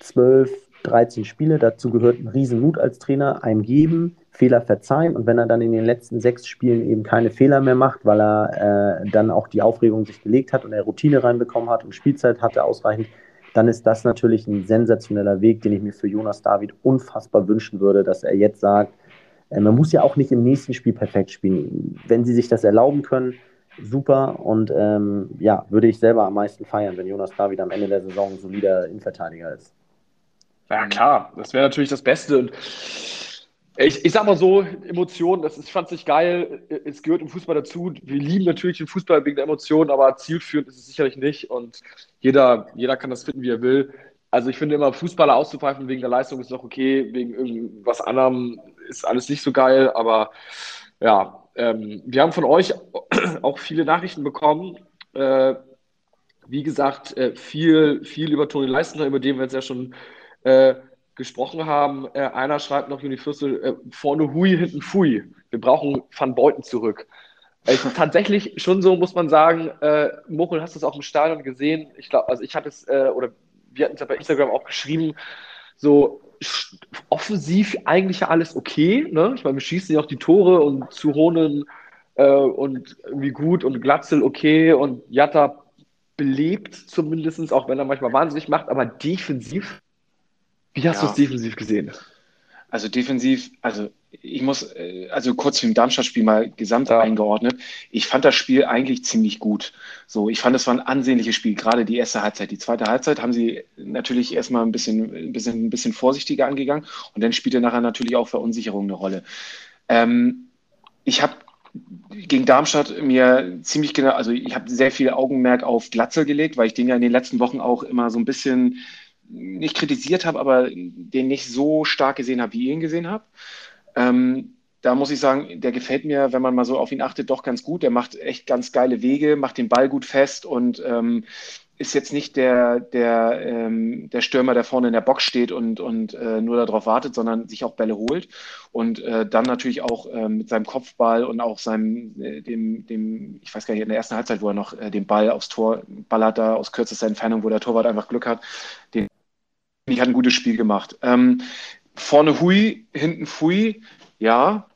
S2: zwölf, 13 Spiele, dazu gehört ein Riesenmut als Trainer, einem geben, Fehler verzeihen und wenn er dann in den letzten sechs Spielen eben keine Fehler mehr macht, weil er äh, dann auch die Aufregung sich gelegt hat und er Routine reinbekommen hat und Spielzeit hatte ausreichend, dann ist das natürlich ein sensationeller Weg, den ich mir für Jonas David unfassbar wünschen würde, dass er jetzt sagt, äh, man muss ja auch nicht im nächsten Spiel perfekt spielen. Wenn sie sich das erlauben können, super und ähm, ja, würde ich selber am meisten feiern, wenn Jonas David am Ende der Saison ein solider Innenverteidiger ist.
S1: Ja, klar, das wäre natürlich das Beste. Und ich, ich sag mal so, Emotionen, das ist, ich fand nicht geil. Es gehört im Fußball dazu. Wir lieben natürlich den Fußball wegen der Emotionen, aber zielführend ist es sicherlich nicht. Und jeder, jeder kann das finden, wie er will. Also ich finde immer, Fußballer auszupfeifen wegen der Leistung ist doch okay, wegen irgendwas anderem ist alles nicht so geil. Aber ja, ähm, wir haben von euch auch viele Nachrichten bekommen. Äh, wie gesagt, äh, viel, viel über Toni Leistner, über den wir jetzt ja schon äh, gesprochen haben. Äh, einer schreibt noch, Juni Fürste, äh, vorne Hui, hinten Fui. Wir brauchen Van Beuten zurück. Äh, tatsächlich schon so, muss man sagen, äh, Mochel, hast du es auch im Stadion gesehen? Ich glaube, also ich hatte es, äh, oder wir hatten es ja bei Instagram auch geschrieben, so offensiv eigentlich ja alles okay. Ne? Ich meine, wir schießen ja auch die Tore und zu Hohnen äh, und irgendwie gut und Glatzel okay und Jatta belebt zumindest, auch wenn er manchmal wahnsinnig macht, aber defensiv wie hast ja. du es defensiv gesehen?
S3: Also defensiv, also ich muss, äh, also kurz zum Darmstadt-Spiel mal gesamt ja. eingeordnet. Ich fand das Spiel eigentlich ziemlich gut. So, ich fand, es war ein ansehnliches Spiel, gerade die erste Halbzeit. Die zweite Halbzeit haben sie natürlich erstmal ein bisschen, ein bisschen, ein bisschen vorsichtiger angegangen und dann spielte nachher natürlich auch Verunsicherung eine Rolle. Ähm, ich habe gegen Darmstadt mir ziemlich genau, also ich habe sehr viel Augenmerk auf Glatze gelegt, weil ich den ja in den letzten Wochen auch immer so ein bisschen nicht kritisiert habe, aber den nicht so stark gesehen habe, wie ihr ihn gesehen habt. Ähm, da muss ich sagen, der gefällt mir, wenn man mal so auf ihn achtet, doch ganz gut. Der macht echt ganz geile Wege, macht den Ball gut fest und ähm, ist jetzt nicht der, der, ähm, der Stürmer, der vorne in der Box steht und, und äh, nur darauf wartet, sondern sich auch Bälle holt. Und äh, dann natürlich auch äh, mit seinem Kopfball und auch seinem, äh, dem, dem, ich weiß gar nicht, in der ersten Halbzeit, wo er noch äh, den Ball aufs Tor ballert, da aus kürzester Entfernung, wo der Torwart einfach Glück hat, den ich hat ein gutes Spiel gemacht. Ähm, vorne Hui, hinten Fui, ja.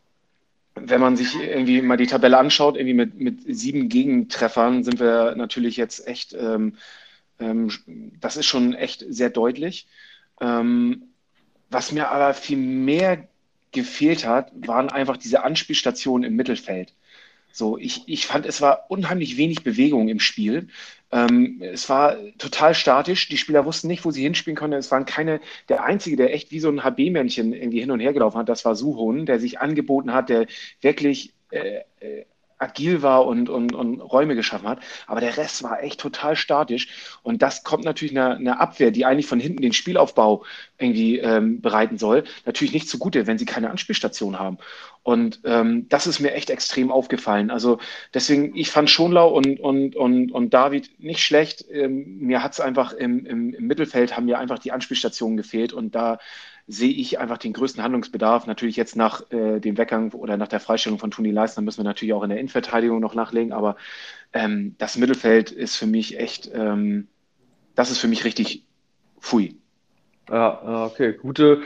S3: Wenn man sich irgendwie mal die Tabelle anschaut, irgendwie mit, mit sieben Gegentreffern sind wir natürlich jetzt echt, ähm, ähm, das ist schon echt sehr deutlich. Ähm, was mir aber viel mehr gefehlt hat, waren einfach diese Anspielstationen im Mittelfeld. So, ich, ich fand, es war unheimlich wenig Bewegung im Spiel. Ähm, es war total statisch. Die Spieler wussten nicht, wo sie hinspielen konnten. Es waren keine, der Einzige, der echt wie so ein HB-Männchen irgendwie hin und her gelaufen hat, das war Suhon, der sich angeboten hat, der wirklich äh, äh, agil war und, und, und Räume geschaffen hat. Aber der Rest war echt total statisch. Und das kommt natürlich einer, einer Abwehr, die eigentlich von hinten den Spielaufbau irgendwie ähm, bereiten soll, natürlich nicht zugute, wenn sie keine Anspielstation haben. Und ähm, das ist mir echt extrem aufgefallen. Also deswegen, ich fand Schonlau und, und, und, und David nicht schlecht. Ähm, mir hat es einfach im, im, im Mittelfeld haben mir einfach die Anspielstationen gefehlt und da sehe ich einfach den größten Handlungsbedarf. Natürlich jetzt nach äh, dem Weggang oder nach der Freistellung von Toni Leistner müssen wir natürlich auch in der Innenverteidigung noch nachlegen, aber ähm, das Mittelfeld ist für mich echt, ähm, das ist für mich richtig fui.
S1: Ja, okay, gute,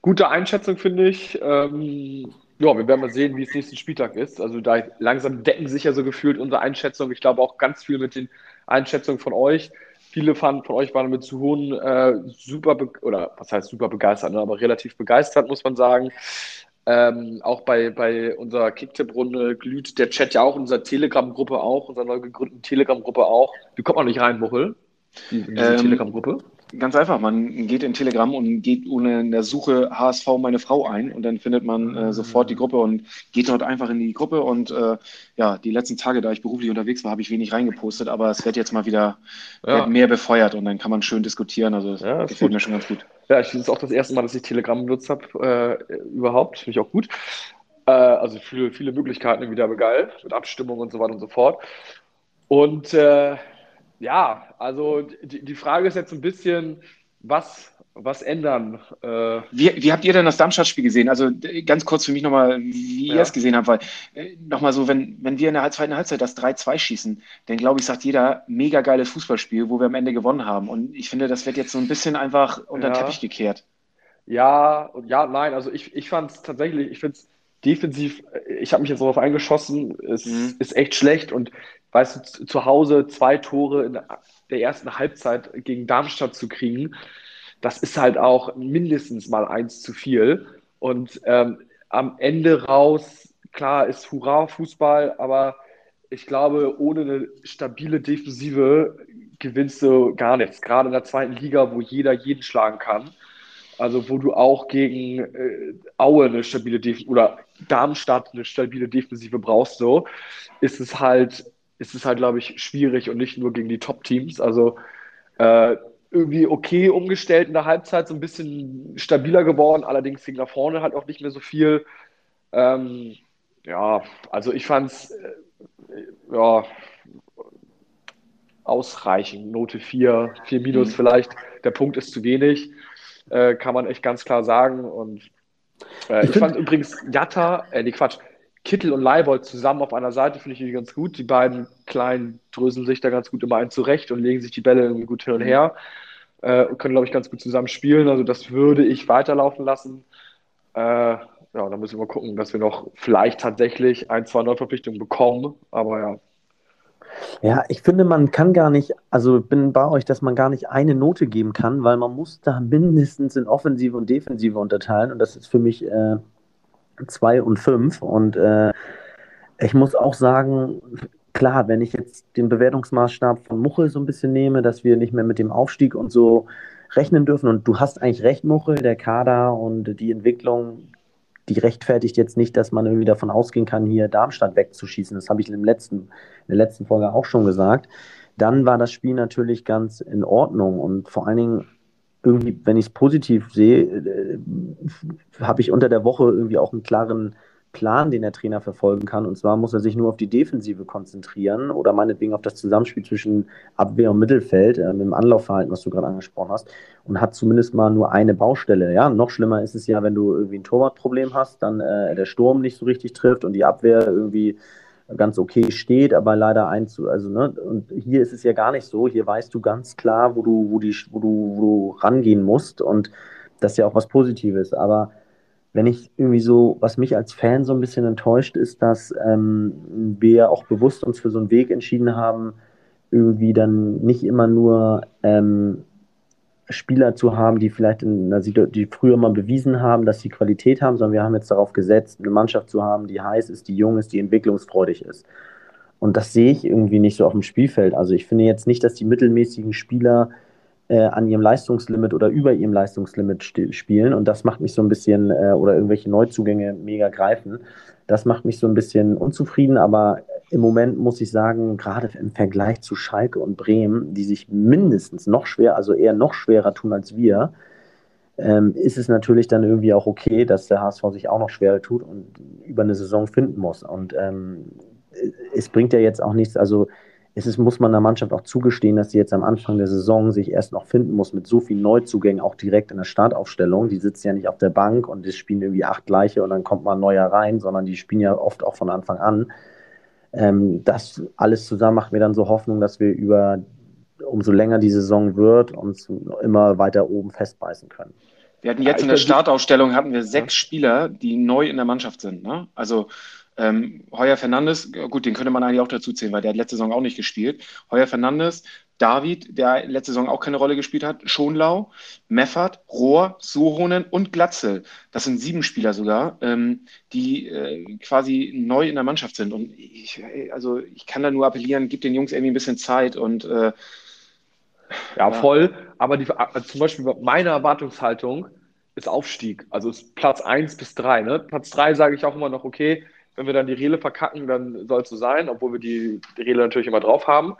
S1: gute Einschätzung finde ich. Ähm, ja, wir werden mal sehen, wie es nächsten Spieltag ist. Also da langsam decken sich ja so gefühlt unsere Einschätzungen. Ich glaube auch ganz viel mit den Einschätzungen von euch. Viele fanden von euch waren mit zu hohen äh, super oder was heißt super begeistert, ne, aber relativ begeistert, muss man sagen. Ähm, auch bei, bei unserer Kicktipp-Runde glüht der Chat ja auch in unserer Telegram-Gruppe auch, unserer neu gegründeten Telegram-Gruppe auch. Wie kommt man nicht rein, Muchel?
S3: In diese ähm, Telegram-Gruppe? Ganz einfach, man geht in Telegram und geht ohne in der Suche HSV meine Frau ein und dann findet man äh, sofort die Gruppe und geht dort einfach in die Gruppe und äh, ja, die letzten Tage, da ich beruflich unterwegs war, habe ich wenig reingepostet, aber es wird jetzt mal wieder ja. mehr befeuert und dann kann man schön diskutieren, also das ja, gefällt gut. mir schon ganz gut.
S1: Ja, ich finde es auch das erste Mal, dass ich Telegram benutzt habe, äh, überhaupt, finde ich auch gut. Äh, also viele, viele Möglichkeiten wieder geil, mit Abstimmung und so weiter und so fort. Und äh, ja, also die, die Frage ist jetzt ein bisschen, was, was ändern?
S3: Äh, wie, wie habt ihr denn das Darmstadt-Spiel gesehen? Also ganz kurz für mich nochmal, wie ja. ihr es gesehen habt, weil äh, nochmal so, wenn, wenn wir in der zweiten Halbzeit das 3-2 schießen, dann glaube ich, sagt jeder, mega geiles Fußballspiel, wo wir am Ende gewonnen haben. Und ich finde, das wird jetzt so ein bisschen einfach unter den ja. Teppich gekehrt.
S1: Ja, und ja, nein, also ich, ich fand es tatsächlich, ich finde es defensiv, ich habe mich jetzt darauf eingeschossen, es mhm. ist echt schlecht und weißt du, zu Hause zwei Tore in der ersten Halbzeit gegen Darmstadt zu kriegen, das ist halt auch mindestens mal eins zu viel. Und ähm, am Ende raus, klar, ist Hurra-Fußball, aber ich glaube, ohne eine stabile Defensive gewinnst du gar nichts. Gerade in der zweiten Liga, wo jeder jeden schlagen kann. Also wo du auch gegen äh, Aue eine stabile Defensive oder Darmstadt eine stabile Defensive brauchst, so ist es halt, ist es halt, glaube ich, schwierig und nicht nur gegen die Top-Teams. Also äh, irgendwie okay umgestellt in der Halbzeit, so ein bisschen stabiler geworden, allerdings ging nach vorne halt auch nicht mehr so viel. Ähm, ja, also ich fand es äh, ja, ausreichend. Note 4, 4 minus mhm. vielleicht. Der Punkt ist zu wenig, äh, kann man echt ganz klar sagen. Und äh, ich, ich fand übrigens Jatta, äh, nee, Quatsch, Kittel und Leibold zusammen auf einer Seite finde ich ganz gut. Die beiden Kleinen dröseln sich da ganz gut immer ein zurecht und legen sich die Bälle irgendwie gut hin und her. Äh, können, glaube ich, ganz gut zusammen spielen. Also das würde ich weiterlaufen lassen. Äh, ja, dann müssen wir gucken, dass wir noch vielleicht tatsächlich ein, zwei Neuverpflichtungen bekommen. Aber ja.
S2: Ja, ich finde, man kann gar nicht, also bin bei euch, dass man gar nicht eine Note geben kann, weil man muss da mindestens in Offensive und Defensive unterteilen. Und das ist für mich äh, zwei und fünf. Und äh, ich muss auch sagen, klar, wenn ich jetzt den Bewertungsmaßstab von Muchel so ein bisschen nehme, dass wir nicht mehr mit dem Aufstieg und so rechnen dürfen. Und du hast eigentlich recht, Muchel, der Kader und die Entwicklung, die rechtfertigt jetzt nicht, dass man irgendwie davon ausgehen kann, hier Darmstadt wegzuschießen. Das habe ich in, letzten, in der letzten Folge auch schon gesagt. Dann war das Spiel natürlich ganz in Ordnung und vor allen Dingen irgendwie, wenn ich es positiv sehe, äh, habe ich unter der Woche irgendwie auch einen klaren Plan, den der Trainer verfolgen kann. Und zwar muss er sich nur auf die Defensive konzentrieren oder meinetwegen auf das Zusammenspiel zwischen Abwehr und Mittelfeld, äh, mit Anlaufverhalten, was du gerade angesprochen hast, und hat zumindest mal nur eine Baustelle. Ja, noch schlimmer ist es ja, wenn du irgendwie ein Torwartproblem hast, dann äh, der Sturm nicht so richtig trifft und die Abwehr irgendwie ganz okay steht, aber leider eins, also ne, und hier ist es ja gar nicht so. Hier weißt du ganz klar, wo du, wo die, wo du, wo du rangehen musst und das ist ja auch was Positives. Aber wenn ich irgendwie so, was mich als Fan so ein bisschen enttäuscht, ist, dass ähm, wir auch bewusst uns für so einen Weg entschieden haben, irgendwie dann nicht immer nur ähm, Spieler zu haben, die vielleicht in einer die früher mal bewiesen haben, dass sie Qualität haben, sondern wir haben jetzt darauf gesetzt, eine Mannschaft zu haben, die heiß ist, die jung ist, die entwicklungsfreudig ist. Und das sehe ich irgendwie nicht so auf dem Spielfeld. Also ich finde jetzt nicht, dass die mittelmäßigen Spieler äh, an ihrem Leistungslimit oder über ihrem Leistungslimit spielen. Und das macht mich so ein bisschen, äh, oder irgendwelche Neuzugänge mega greifen. Das macht mich so ein bisschen unzufrieden, aber im Moment muss ich sagen, gerade im Vergleich zu Schalke und Bremen, die sich mindestens noch schwer, also eher noch schwerer tun als wir, ähm, ist es natürlich dann irgendwie auch okay, dass der HSV sich auch noch schwerer tut und über eine Saison finden muss. Und ähm, es bringt ja jetzt auch nichts, also es ist, muss man der Mannschaft auch zugestehen, dass sie jetzt am Anfang der Saison sich erst noch finden muss mit so vielen Neuzugängen, auch direkt in der Startaufstellung. Die sitzen ja nicht auf der Bank und die spielen irgendwie acht gleiche und dann kommt mal ein neuer rein, sondern die spielen ja oft auch von Anfang an. Ähm, das alles zusammen macht mir dann so Hoffnung, dass wir über, umso länger die Saison wird, uns immer weiter oben festbeißen können.
S3: Wir hatten jetzt in der Startaufstellung hatten wir sechs Spieler, die neu in der Mannschaft sind. Ne? Also ähm, Heuer Fernandes, gut, den könnte man eigentlich auch dazu zählen, weil der hat letzte Saison auch nicht gespielt. Heuer Fernandes, David, der letzte Saison auch keine Rolle gespielt hat, Schonlau, Meffert, Rohr, Sohonen und Glatzel. Das sind sieben Spieler sogar, ähm, die äh, quasi neu in der Mannschaft sind. Und ich, also ich kann da nur appellieren, gib den Jungs irgendwie ein bisschen Zeit und äh,
S1: ja, voll. Aber die, also zum Beispiel meine Erwartungshaltung ist Aufstieg. Also ist Platz 1 bis 3. Ne? Platz 3 sage ich auch immer noch, okay, wenn wir dann die Rele verkacken, dann soll es so sein, obwohl wir die, die Rele natürlich immer drauf haben.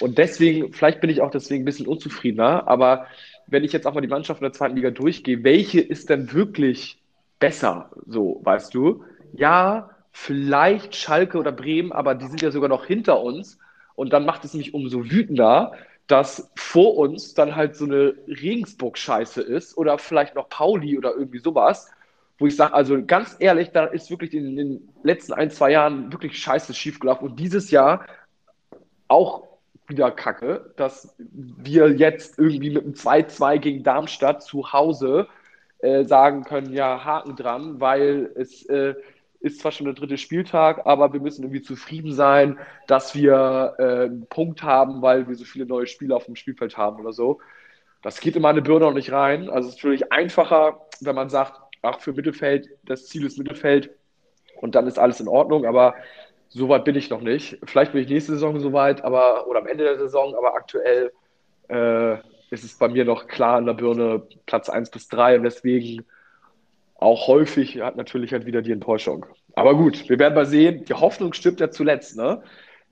S1: Und deswegen, vielleicht bin ich auch deswegen ein bisschen unzufriedener, aber wenn ich jetzt auch mal die Mannschaft in der zweiten Liga durchgehe, welche ist denn wirklich besser? So, weißt du? Ja, vielleicht Schalke oder Bremen, aber die sind ja sogar noch hinter uns. Und dann macht es mich umso wütender, dass vor uns dann halt so eine Regensburg-Scheiße ist oder vielleicht noch Pauli oder irgendwie sowas wo ich sage, also ganz ehrlich, da ist wirklich in den letzten ein, zwei Jahren wirklich scheiße schiefgelaufen. Und dieses Jahr auch wieder kacke, dass wir jetzt irgendwie mit einem 2-2 gegen Darmstadt zu Hause äh, sagen können, ja, Haken dran, weil es äh, ist zwar schon der dritte Spieltag, aber wir müssen irgendwie zufrieden sein, dass wir äh, einen Punkt haben, weil wir so viele neue Spieler auf dem Spielfeld haben oder so. Das geht in meine Bürde noch nicht rein. Also es ist natürlich einfacher, wenn man sagt, ach, für Mittelfeld, das Ziel ist Mittelfeld und dann ist alles in Ordnung, aber so weit bin ich noch nicht. Vielleicht bin ich nächste Saison so weit, aber oder am Ende der Saison, aber aktuell äh, ist es bei mir noch klar in der Birne Platz 1 bis 3 und deswegen auch häufig hat natürlich halt wieder die Enttäuschung. Aber gut, wir werden mal sehen. Die Hoffnung stirbt ja zuletzt, ne?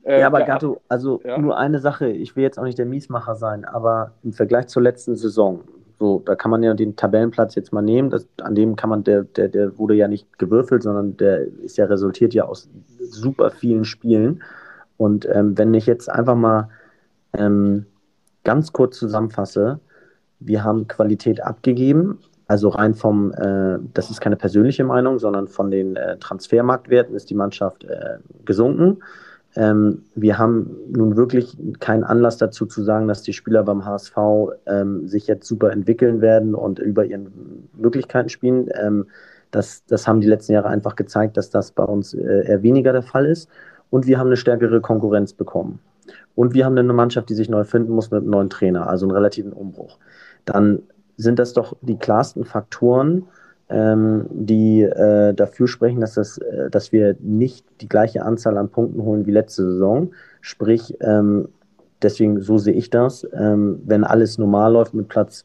S2: Äh, ja, aber Gatto, also ja. nur eine Sache, ich will jetzt auch nicht der Miesmacher sein, aber im Vergleich zur letzten Saison, so, da kann man ja den Tabellenplatz jetzt mal nehmen, das, an dem kann man, der, der, der wurde ja nicht gewürfelt, sondern der ist ja resultiert ja aus super vielen Spielen. Und ähm, wenn ich jetzt einfach mal ähm, ganz kurz zusammenfasse, wir haben Qualität abgegeben, also rein vom, äh, das ist keine persönliche Meinung, sondern von den äh, Transfermarktwerten ist die Mannschaft äh, gesunken. Ähm, wir haben nun wirklich keinen Anlass dazu zu sagen, dass die Spieler beim HSV ähm, sich jetzt super entwickeln werden und über ihren Möglichkeiten spielen. Ähm, das, das haben die letzten Jahre einfach gezeigt, dass das bei uns äh, eher weniger der Fall ist. Und wir haben eine stärkere Konkurrenz bekommen. Und wir haben eine Mannschaft, die sich neu finden muss mit einem neuen Trainer, also einen relativen Umbruch. Dann sind das doch die klarsten Faktoren, ähm, die äh, dafür sprechen, dass, das, äh, dass wir nicht die gleiche Anzahl an Punkten holen wie letzte Saison. Sprich, ähm, deswegen so sehe ich das, ähm, wenn alles normal läuft, mit Platz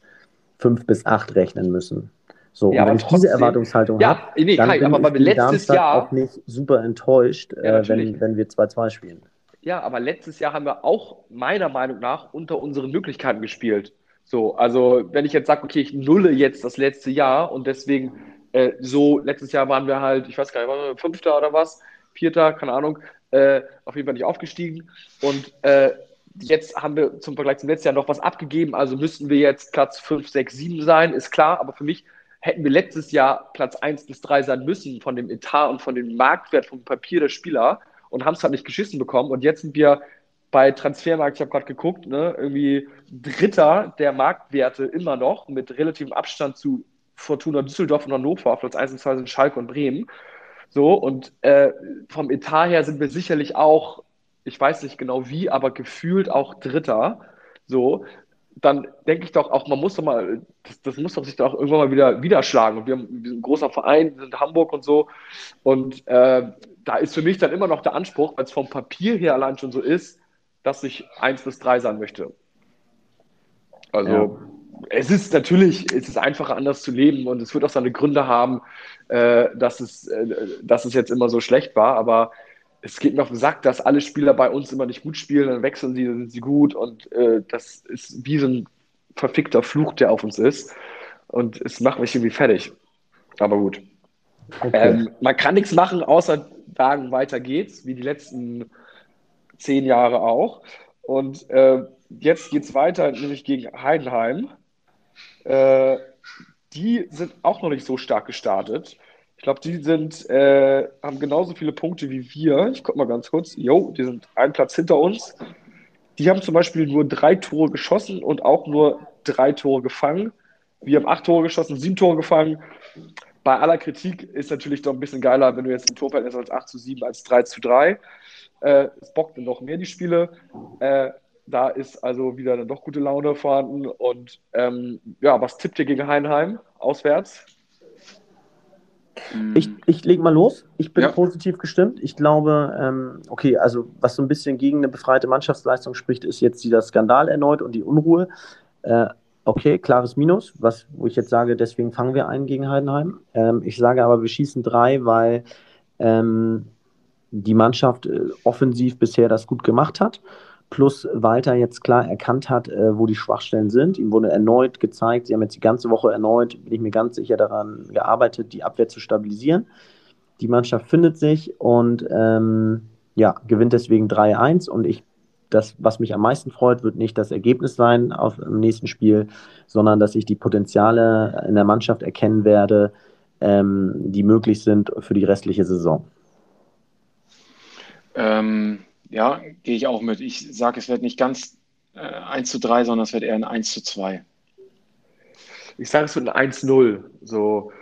S2: 5 bis 8 rechnen müssen. So, ja, und wenn ich diese Erwartungshaltung
S1: ja, habe, nee,
S2: dann
S1: Kai, bin aber ich letztes Jahr
S2: auch nicht super enttäuscht, ja, äh, wenn, wenn wir 2-2 spielen.
S1: Ja, aber letztes Jahr haben wir auch meiner Meinung nach unter unseren Möglichkeiten gespielt. So, also wenn ich jetzt sage, okay, ich nulle jetzt das letzte Jahr und deswegen äh, so, letztes Jahr waren wir halt, ich weiß gar nicht, waren wir Fünfter oder was, Vierter, keine Ahnung, äh, auf jeden Fall nicht aufgestiegen. Und äh, jetzt haben wir zum Vergleich zum letzten Jahr noch was abgegeben, also müssten wir jetzt Platz 5, 6, 7 sein, ist klar, aber für mich hätten wir letztes Jahr Platz 1 bis 3 sein müssen von dem Etat und von dem Marktwert vom Papier der Spieler und haben es halt nicht geschissen bekommen. Und jetzt sind wir bei Transfermarkt, ich habe gerade geguckt, ne, irgendwie Dritter der Marktwerte immer noch mit relativem Abstand zu Fortuna Düsseldorf und Hannover. Auf Platz 1 und 2 sind Schalke und Bremen. So, und äh, vom Etat her sind wir sicherlich auch, ich weiß nicht genau wie, aber gefühlt auch Dritter. So, dann denke ich doch auch, man muss doch mal, das, das muss doch sich doch irgendwann mal wieder widerschlagen. Und wir, haben, wir sind ein großer Verein, wir sind Hamburg und so. Und äh, da ist für mich dann immer noch der Anspruch, weil es vom Papier her allein schon so ist, dass ich 1 bis 3 sein möchte. Also ja. es ist natürlich, es ist einfacher anders zu leben und es wird auch seine Gründe haben, äh, dass, es, äh, dass es jetzt immer so schlecht war, aber es geht mir auf den Sack, dass alle Spieler bei uns immer nicht gut spielen, dann wechseln sie, dann sind sie gut und äh, das ist wie so ein verfickter Fluch, der auf uns ist und es macht mich irgendwie fertig. Aber gut. Okay. Ähm, man kann nichts machen, außer sagen, weiter geht's, wie die letzten zehn Jahre auch. Und äh, jetzt geht es weiter, nämlich gegen Heidenheim. Äh, die sind auch noch nicht so stark gestartet. Ich glaube, die sind, äh, haben genauso viele Punkte wie wir. Ich gucke mal ganz kurz. Jo, die sind einen Platz hinter uns. Die haben zum Beispiel nur drei Tore geschossen und auch nur drei Tore gefangen. Wir haben acht Tore geschossen, sieben Tore gefangen. Bei aller Kritik ist natürlich doch ein bisschen geiler, wenn du jetzt ein Torverhältnis als 8 zu 7 als 3 zu 3. Äh, es bockt noch mehr die Spiele. Äh, da ist also wieder dann doch gute Laune vorhanden. Und ähm, ja, was tippt ihr gegen Heinheim auswärts?
S2: Ich, ich lege mal los. Ich bin ja. positiv gestimmt. Ich glaube, ähm, okay, also was so ein bisschen gegen eine befreite Mannschaftsleistung spricht, ist jetzt dieser Skandal erneut und die Unruhe. Äh, okay, klares Minus, was, wo ich jetzt sage, deswegen fangen wir ein gegen Heidenheim. Ähm, ich sage aber, wir schießen drei, weil ähm, die Mannschaft äh, offensiv bisher das gut gemacht hat. Plus Walter jetzt klar erkannt hat, äh, wo die Schwachstellen sind. Ihm wurde erneut gezeigt, sie haben jetzt die ganze Woche erneut, bin ich mir ganz sicher, daran gearbeitet, die Abwehr zu stabilisieren. Die Mannschaft findet sich und ähm, ja, gewinnt deswegen 3-1. Und ich, das, was mich am meisten freut, wird nicht das Ergebnis sein auf dem nächsten Spiel, sondern dass ich die Potenziale in der Mannschaft erkennen werde, ähm, die möglich sind für die restliche Saison.
S3: Ähm, ja, gehe ich auch mit. Ich sage, es wird nicht ganz äh, 1 zu 3, sondern es wird eher ein 1 zu 2.
S1: Ich sage, es wird ein 1-0. So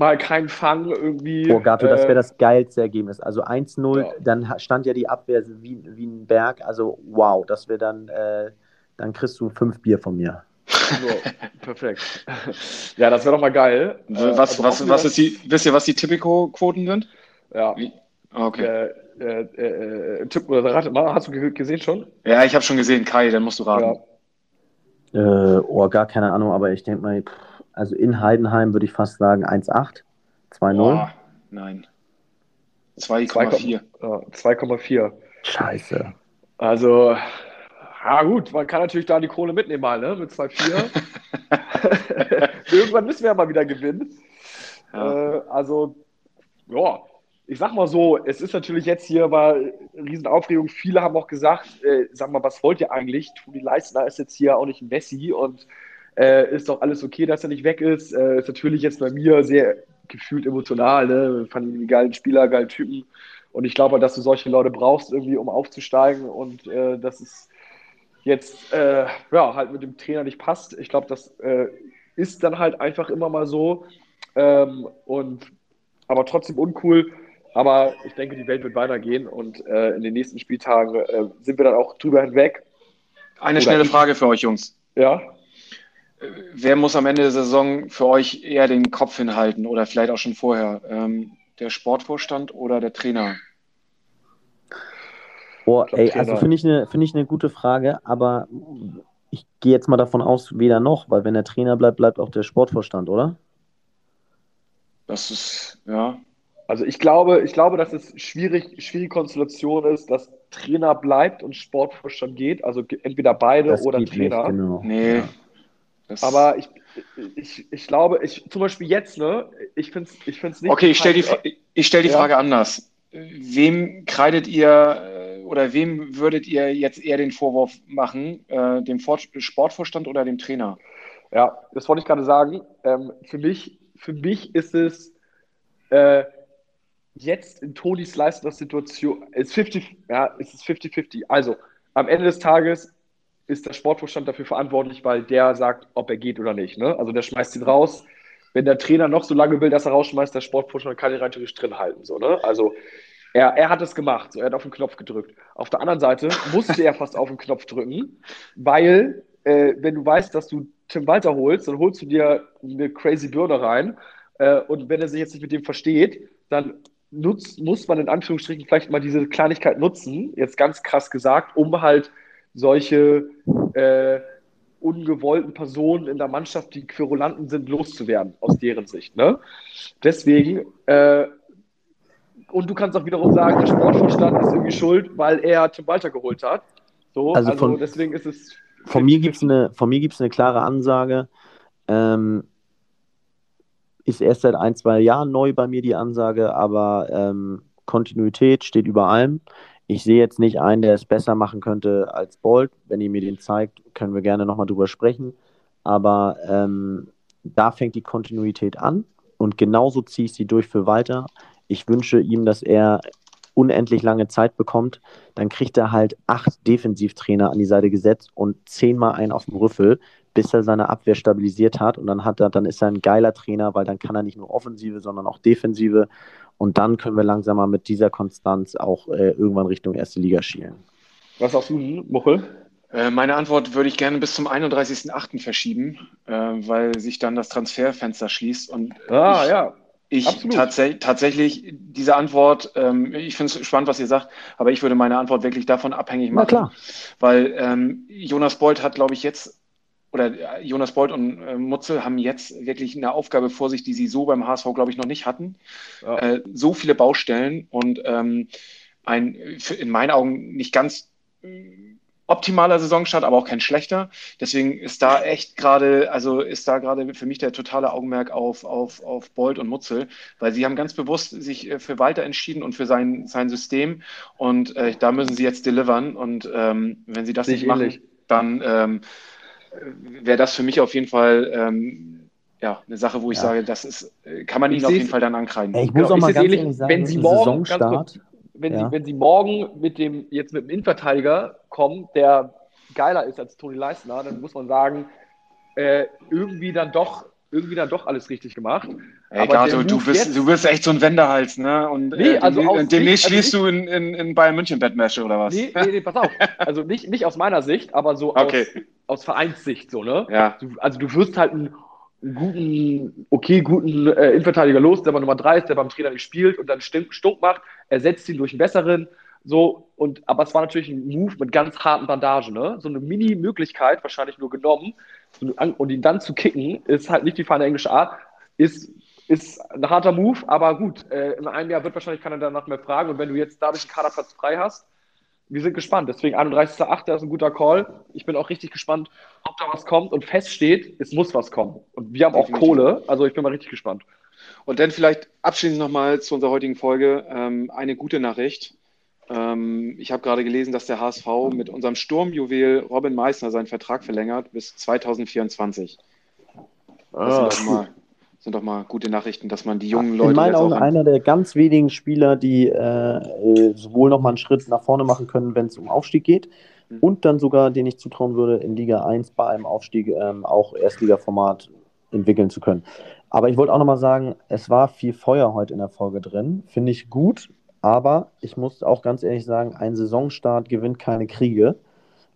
S1: mal kein Fang irgendwie.
S2: Oh, Gato, äh, das wäre das geilste Ergebnis. Also 1-0, ja. dann stand ja die Abwehr wie, wie ein Berg. Also wow, das wäre dann, äh, dann kriegst du fünf Bier von mir.
S1: So, perfekt. Ja, das wäre doch mal geil.
S3: Was, äh, was, was ist die, wisst ihr, was die Typico-Quoten sind?
S1: Ja. Okay. Äh, äh, äh, Tipp oder rate mal, hast du gesehen schon?
S3: Ja, ich habe schon gesehen, Kai, dann musst du raten.
S2: Äh, oh, gar keine Ahnung, aber ich denke mal, also in Heidenheim würde ich fast sagen 1,8, 2,0.
S3: Nein. 2,4.
S1: 2,4.
S2: Scheiße.
S1: Also, ja gut, man kann natürlich da die Krone mitnehmen mal, ne? Mit 2,4. Irgendwann müssen wir ja mal wieder gewinnen. Ja. Äh, also, ja, ich sag mal so, es ist natürlich jetzt hier war Riesenaufregung. Viele haben auch gesagt, äh, sag mal, was wollt ihr eigentlich? Toni Leistner ist jetzt hier auch nicht ein Messi und äh, ist doch alles okay, dass er nicht weg ist. Äh, ist natürlich jetzt bei mir sehr gefühlt emotional. Ne? Fand ihn einen geilen Spieler, geilen Typen. Und ich glaube, dass du solche Leute brauchst, irgendwie, um aufzusteigen. Und äh, dass es jetzt äh, ja, halt mit dem Trainer nicht passt. Ich glaube, das äh, ist dann halt einfach immer mal so. Ähm, und aber trotzdem uncool. Aber ich denke, die Welt wird weitergehen und äh, in den nächsten Spieltagen äh, sind wir dann auch drüber hinweg.
S3: Eine Oder schnelle. Frage für euch, Jungs.
S1: Ja.
S3: Wer muss am Ende der Saison für euch eher den Kopf hinhalten oder vielleicht auch schon vorher? Ähm, der Sportvorstand oder der Trainer?
S2: Boah, ey, also finde ich eine find ich eine gute Frage, aber ich gehe jetzt mal davon aus, weder noch, weil wenn der Trainer bleibt, bleibt auch der Sportvorstand, oder?
S3: Das ist, ja.
S1: Also ich glaube, ich glaube, dass es schwierig, schwierige Konstellation ist, dass Trainer bleibt und Sportvorstand geht. Also entweder beide das oder Trainer. Nicht, genau.
S3: Nee. Ja.
S1: Aber ich, ich, ich glaube, ich, zum Beispiel jetzt, ne, ich finde es ich find's nicht.
S3: Okay, ich stelle die, ich stell die ja. Frage anders. Wem kreidet ihr äh, oder wem würdet ihr jetzt eher den Vorwurf machen? Äh, dem Sportvorstand oder dem Trainer?
S1: Ja, das wollte ich gerade sagen. Ähm, für, mich, für mich ist es äh, jetzt in Tonis Leistungssituation, ist 50, ja, es ist 50-50. Also am Ende des Tages ist der Sportvorstand dafür verantwortlich, weil der sagt, ob er geht oder nicht. Ne? Also der schmeißt ihn raus. Wenn der Trainer noch so lange will, dass er rausschmeißt, der Sportvorstand kann ihn rein theoretisch drin halten. So, ne? Also er, er hat es gemacht, so, er hat auf den Knopf gedrückt. Auf der anderen Seite musste er fast auf den Knopf drücken, weil äh, wenn du weißt, dass du Tim Walter holst, dann holst du dir eine crazy Birne rein äh, und wenn er sich jetzt nicht mit dem versteht, dann nutzt, muss man in Anführungsstrichen vielleicht mal diese Kleinigkeit nutzen, jetzt ganz krass gesagt, um halt solche äh, ungewollten Personen in der Mannschaft, die Querulanten sind, loszuwerden, aus deren Sicht. Ne? Deswegen, äh, und du kannst auch wiederum sagen, der Sportvorstand ist irgendwie schuld, weil er Tim Walter geholt hat. So,
S2: also, also von, deswegen ist es. Von mir gibt es eine, eine klare Ansage. Ähm, ist erst seit ein, zwei Jahren neu bei mir die Ansage, aber ähm, Kontinuität steht über allem. Ich sehe jetzt nicht einen, der es besser machen könnte als Bolt. Wenn ihr mir den zeigt, können wir gerne nochmal drüber sprechen. Aber ähm, da fängt die Kontinuität an und genauso ziehe ich sie durch für Walter. Ich wünsche ihm, dass er unendlich lange Zeit bekommt. Dann kriegt er halt acht Defensivtrainer an die Seite gesetzt und zehnmal einen auf dem Rüffel, bis er seine Abwehr stabilisiert hat. Und dann hat er, dann ist er ein geiler Trainer, weil dann kann er nicht nur Offensive, sondern auch Defensive. Und dann können wir langsam mal mit dieser Konstanz auch äh, irgendwann Richtung erste Liga schielen.
S1: Was sagst du, Muchel?
S3: Äh, meine Antwort würde ich gerne bis zum 31.08. verschieben, äh, weil sich dann das Transferfenster schließt. Und
S1: ah, ich, ja.
S3: Ich tats tatsächlich, diese Antwort, ähm, ich finde es spannend, was ihr sagt, aber ich würde meine Antwort wirklich davon abhängig machen. Na klar. Weil ähm, Jonas Bolt hat, glaube ich, jetzt oder Jonas Bolt und äh, Mutzel haben jetzt wirklich eine Aufgabe vor sich, die sie so beim HSV, glaube ich, noch nicht hatten. Ja. Äh, so viele Baustellen und ähm, ein in meinen Augen nicht ganz äh, optimaler Saisonstart, aber auch kein schlechter. Deswegen ist da echt gerade, also ist da gerade für mich der totale Augenmerk auf, auf, auf Bolt und Mutzel, weil sie haben ganz bewusst sich äh, für Walter entschieden und für sein, sein System und äh, da müssen sie jetzt delivern und ähm, wenn sie das nicht machen, dann ähm, wäre das für mich auf jeden Fall ähm, ja, eine Sache, wo ich ja. sage, das ist, äh, kann man ihnen auf jeden Fall dann ankreiden.
S2: Ich muss genau, auch mal ganz ehrlich sagen,
S1: wenn Sie morgen, kurz, wenn, ja. Sie, wenn Sie morgen mit dem, jetzt mit dem Innenverteidiger kommen, der geiler ist als Toni Leistner, dann muss man sagen, äh, irgendwie dann doch irgendwie dann doch alles richtig gemacht.
S3: Ey, Gato, du bist, jetzt, du bist echt so ein Wenderhals, ne? Und nee, äh, also demnächst also schließt du in, in, in Bayern München Bettmesche oder was?
S1: Nee, nee, nee, pass auf. Also nicht, nicht aus meiner Sicht, aber so okay. aus, aus Vereinssicht, so, ne?
S3: Ja.
S1: Du, also du wirst halt einen, guten, okay, guten äh, Innenverteidiger los, der aber Nummer drei ist, der beim Trainer nicht spielt und dann Stunk macht, ersetzt ihn durch einen besseren. So, und, aber es war natürlich ein Move mit ganz harten Bandagen, ne? So eine Mini-Möglichkeit, wahrscheinlich nur genommen. Und ihn dann zu kicken, ist halt nicht die feine englische Art. Ist, ist ein harter Move, aber gut, äh, in einem Jahr wird wahrscheinlich keiner danach mehr fragen. Und wenn du jetzt dadurch einen Kaderplatz frei hast, wir sind gespannt. Deswegen 31.8. ist ein guter Call. Ich bin auch richtig gespannt, ob da was kommt. Und feststeht, es muss was kommen. Und wir haben auch Kohle. Also ich bin mal richtig gespannt.
S3: Und dann vielleicht abschließend nochmal zu unserer heutigen Folge ähm, eine gute Nachricht. Ähm, ich habe gerade gelesen, dass der HSV mit unserem Sturmjuwel Robin Meissner seinen Vertrag verlängert bis 2024. Das ah, sind, doch mal, sind, doch mal, gute Nachrichten, dass man die jungen Leute.
S2: In meinen Augen einer der ganz wenigen Spieler, die äh, sowohl nochmal einen Schritt nach vorne machen können, wenn es um Aufstieg geht, mhm. und dann sogar, den ich zutrauen würde, in Liga 1 bei einem Aufstieg ähm, auch Erstligaformat entwickeln zu können. Aber ich wollte auch nochmal sagen, es war viel Feuer heute in der Folge drin. Finde ich gut, aber ich muss auch ganz ehrlich sagen, ein Saisonstart gewinnt keine Kriege.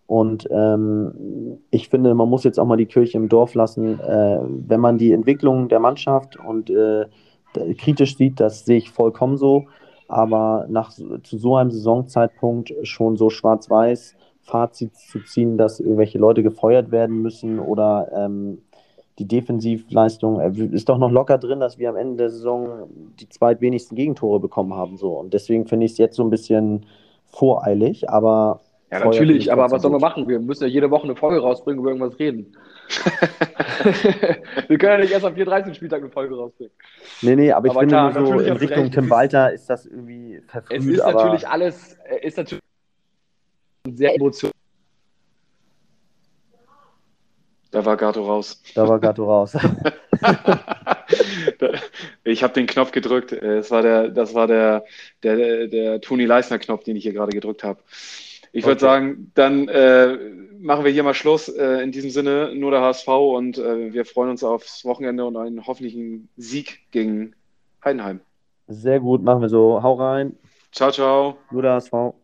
S2: Und ähm, ich finde, man muss jetzt auch mal die Kirche im Dorf lassen. Äh, wenn man die Entwicklung der Mannschaft und äh, kritisch sieht, das sehe ich vollkommen so. Aber nach, zu so einem Saisonzeitpunkt schon so schwarz-weiß Fazit zu ziehen, dass irgendwelche Leute gefeuert werden müssen oder ähm, die Defensivleistung ist doch noch locker drin, dass wir am Ende der Saison die zweitwenigsten Gegentore bekommen haben. So. Und deswegen finde ich es jetzt so ein bisschen voreilig, aber.
S1: Ja, natürlich, aber was sollen wir machen? Wir müssen ja jede Woche eine Folge rausbringen, über irgendwas reden. wir können ja nicht erst am 4.13. Spieltag eine Folge rausbringen.
S2: Nee, nee, aber ich aber finde klar, so in Richtung. Tim Walter ist das irgendwie
S1: verfrüht. Es ist natürlich alles, äh, ist natürlich sehr emotional
S3: Da war Gato raus.
S2: Da war Gato raus.
S3: ich habe den Knopf gedrückt. Es war der, das war der, der, der Toni Leisner-Knopf, den ich hier gerade gedrückt habe. Ich okay. würde sagen, dann äh, machen wir hier mal Schluss. Äh, in diesem Sinne nur der HSV und äh, wir freuen uns aufs Wochenende und einen hoffentlichen Sieg gegen Heidenheim.
S2: Sehr gut, machen wir so. Hau rein.
S3: Ciao, ciao.
S2: Nur der HSV.